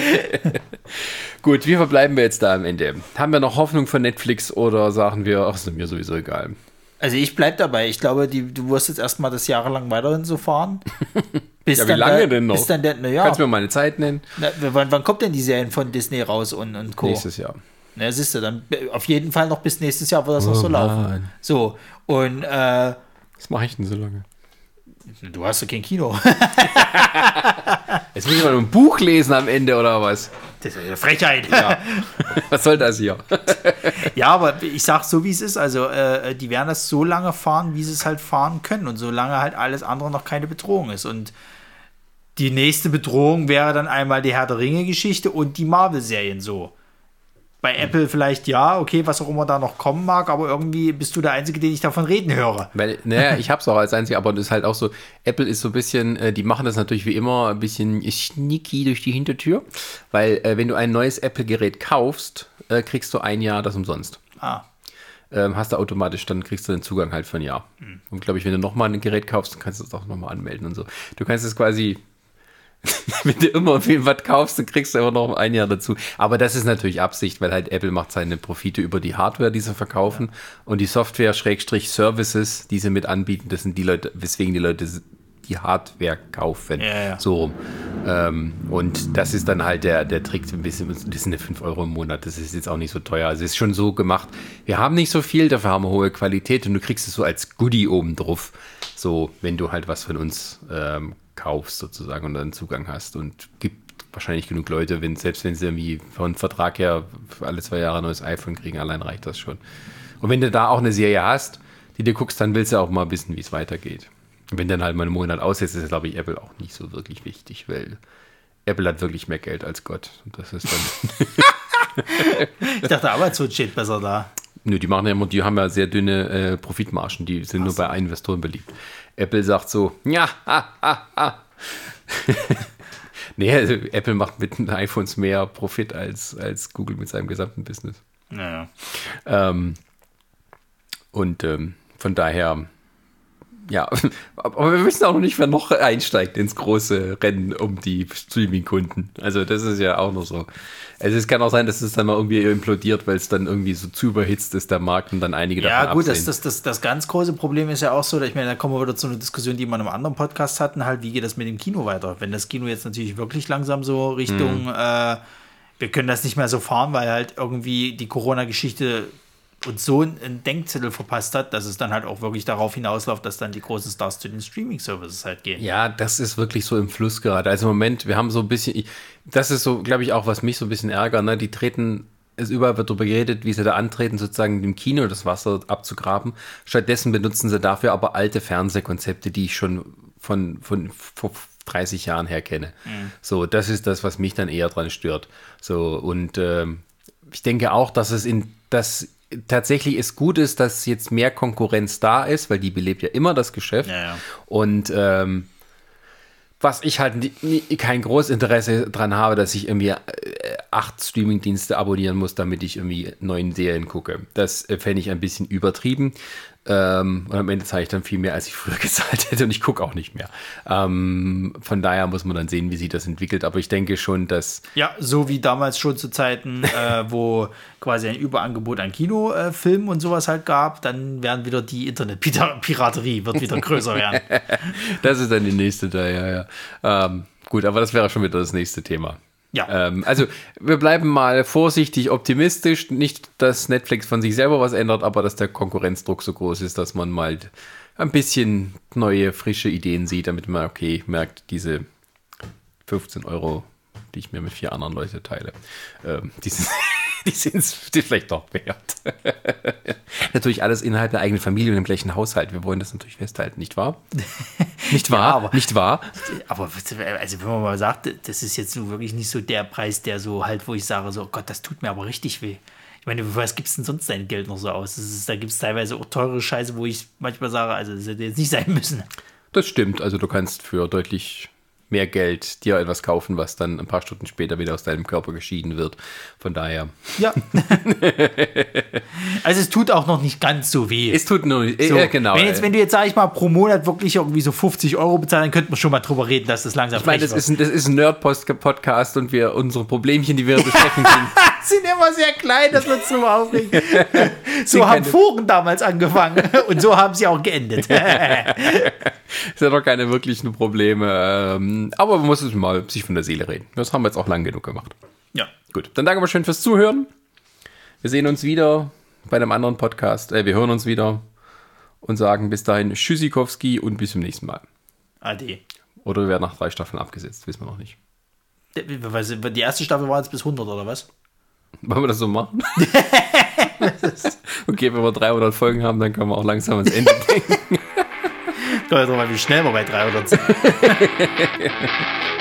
Gut, wie verbleiben wir jetzt da am Ende? Haben wir noch Hoffnung von Netflix oder sagen wir, ach, ist mir sowieso egal? Also ich bleib dabei. Ich glaube, die, du wirst jetzt erstmal das jahrelang weiterhin so fahren. Bis Ja, wie dann lange der, denn noch? Bis dann der, na ja, Kannst du mir mal eine Zeit nennen? na, wann, wann kommt denn die Serien von Disney raus und, und Co.? Nächstes Jahr. Na, siehst du, dann äh, auf jeden Fall noch bis nächstes Jahr wird das noch Oh so laufen. Mann. So, und äh, Was mache ich denn so lange? Du hast doch kein Kino. Jetzt muss ich mal ein Buch lesen am Ende oder was? Das ist eine Frechheit. Ja. was soll das hier? Ja, aber ich sag so, wie es ist. Also, äh, die werden das so lange fahren, wie sie es halt fahren können. Und solange halt alles andere noch keine Bedrohung ist. Und die nächste Bedrohung wäre dann einmal die Herr der Ringe-Geschichte und die Marvel-Serien so. Bei Apple vielleicht ja, okay, was auch immer da noch kommen mag, aber irgendwie bist du der Einzige, den ich davon reden höre. Weil, naja, ich hab's auch als einziger, aber das ist halt auch so, Apple ist so ein bisschen, äh, die machen das natürlich wie immer ein bisschen sneaky durch die Hintertür, weil äh, wenn du ein neues Apple-Gerät kaufst, äh, kriegst du ein Jahr das umsonst. Ah, Ähm, hast du automatisch, dann kriegst du den Zugang halt für ein Jahr. Und glaube ich, wenn du nochmal ein Gerät kaufst, dann kannst du es auch nochmal anmelden und so. Du kannst es quasi, wenn du immer viel was kaufst, dann kriegst du immer noch ein Jahr dazu. Aber das ist natürlich Absicht, weil halt Apple macht seine Profite über die Hardware, die sie verkaufen und die Software Schrägstrich Services, die sie mit anbieten, das sind die Leute, weswegen die Leute die Hardware kaufen. Ja, ja. So rum. Ähm, und das ist dann halt der, der Trick, ein bisschen, das sind ja 5 Euro im Monat, das ist jetzt auch nicht so teuer. Also es ist schon so gemacht, wir haben nicht so viel, dafür haben wir hohe Qualität und du kriegst es so als Goodie oben drauf. So, wenn du halt was von uns ähm, kaufst sozusagen und dann Zugang hast und gibt wahrscheinlich genug Leute, wenn, selbst wenn sie irgendwie von Vertrag her alle zwei Jahre ein neues iPhone kriegen, allein reicht das schon. Und wenn du da auch eine Serie hast, die du guckst, dann willst du auch mal wissen, wie es weitergeht. Und wenn dann halt mal einen Monat aussetzt, ist, glaube ich, Apple auch nicht so wirklich wichtig, weil Apple hat wirklich mehr Geld als Gott. Und das ist dann. ich dachte, Amazon steht besser da. Nö, die machen ja immer, die haben ja sehr dünne äh, Profitmargen, die sind nur bei Investoren beliebt. Apple sagt so, ja, ah, ah, ah. nee, also Apple macht mit den iPhones mehr Profit als, als Google mit seinem gesamten Business. Naja. Ähm, und ähm, von daher, ja, aber wir wissen auch noch nicht, wer noch einsteigt ins große Rennen um die Streaming-Kunden. Also das ist ja auch noch so. Also es kann auch sein, dass es dann mal irgendwie implodiert, weil es dann irgendwie so zu überhitzt ist, der Markt, und dann einige Ja, davon gut, das, absehen. das, das, das ganz große Problem ist ja auch so, dass ich meine, da kommen wir wieder zu einer Diskussion, die wir in einem anderen Podcast hatten, halt, wie geht das mit dem Kino weiter? Wenn das Kino jetzt natürlich wirklich langsam so Richtung, äh, wir können das nicht mehr so fahren, weil halt irgendwie die Corona-Geschichte uns so einen Denkzettel verpasst hat, dass es dann halt auch wirklich darauf hinausläuft, dass dann die großen Stars zu den Streaming-Services halt gehen. Ja, das ist wirklich so im Fluss gerade. Also im Moment, wir haben so ein bisschen, das ist so, glaube ich, auch, was mich so ein bisschen ärgert, ne? Die treten, es überall wird darüber geredet, wie sie da antreten, sozusagen im Kino das Wasser abzugraben. Stattdessen benutzen sie dafür aber alte Fernsehkonzepte, die ich schon von, von vor 30 Jahren her kenne. So, das ist das, was mich dann eher dran stört. So, und ähm, ich denke auch, dass es in das tatsächlich es gut ist, dass jetzt mehr Konkurrenz da ist, weil die belebt ja immer das Geschäft. Ja, ja. Und ähm, was ich halt nie, nie, kein großes Interesse dran habe, dass ich irgendwie äh, acht Streamingdienste abonnieren muss, damit ich irgendwie neuen Serien gucke. Das äh, fände ich ein bisschen übertrieben. Ähm, und am Ende zahle ich dann viel mehr, als ich früher gezahlt hätte und ich gucke auch nicht mehr. Ähm, von daher muss man dann sehen, wie sich das entwickelt. Aber ich denke schon, dass Ja, so wie damals schon zu Zeiten, äh, wo quasi ein Überangebot an Kinofilmen und sowas halt gab, dann werden wieder die Internetpiraterie wird wieder größer werden. das ist dann die nächste da, ja, ja. Ähm, gut, aber das wäre schon wieder das nächste Thema. Ja. Ähm, also wir bleiben mal vorsichtig optimistisch. Nicht, dass Netflix von sich selber was ändert, aber dass der Konkurrenzdruck so groß ist, dass man mal ein bisschen neue, frische Ideen sieht, damit man, okay, merkt, diese 15 Euro, die ich mir mit vier anderen Leuten teile, ähm, die sind die sind es vielleicht doch wert. natürlich alles innerhalb der eigenen Familie und im gleichen Haushalt. Wir wollen das natürlich festhalten, nicht wahr? Nicht wahr? aber- nicht wahr? Aber also wenn man mal sagt, das ist jetzt wirklich nicht so der Preis, der so halt, wo ich sage, so oh Gott, das tut mir aber richtig weh. Ich meine, für was gibst denn sonst dein Geld noch so aus? Ist, da gibt es teilweise auch teure Scheiße, wo ich manchmal sage, also das hätte jetzt nicht sein müssen. Das stimmt. Also du kannst für deutlich mehr Geld dir etwas kaufen, was dann ein paar Stunden später wieder aus deinem Körper geschieden wird. Von daher. Ja. also es tut auch noch nicht ganz so weh. Es tut nur So, äh, genau. Wenn, jetzt, wenn du jetzt, sag ich mal, pro Monat wirklich irgendwie so 50 Euro bezahlst, dann könnten wir schon mal drüber reden, dass das langsam ich meine, das ist ein, das ist ein Nerd-Podcast und wir unsere Problemchen, die wir besprechen können, sind immer sehr klein, das wird so aufregen. So haben Foren damals angefangen und so haben sie auch geendet. ist ja doch keine wirklichen Probleme. Ähm, aber man muss es mal sich von der Seele reden. Das haben wir jetzt auch lang genug gemacht. ja. Gut, dann danke mal schön fürs Zuhören. Wir sehen uns wieder bei einem anderen Podcast. Äh, wir hören uns wieder und sagen bis dahin Tschüssikowski und bis zum nächsten Mal. Ade. Oder wir werden nach drei Staffeln abgesetzt, wissen wir noch nicht. Die erste Staffel war jetzt bis 100 oder was? Wollen wir das so machen? okay, wenn wir 300 Folgen haben, dann können wir auch langsam ans Ende denken. Drauf an, wie schnell wir bei 300 sind.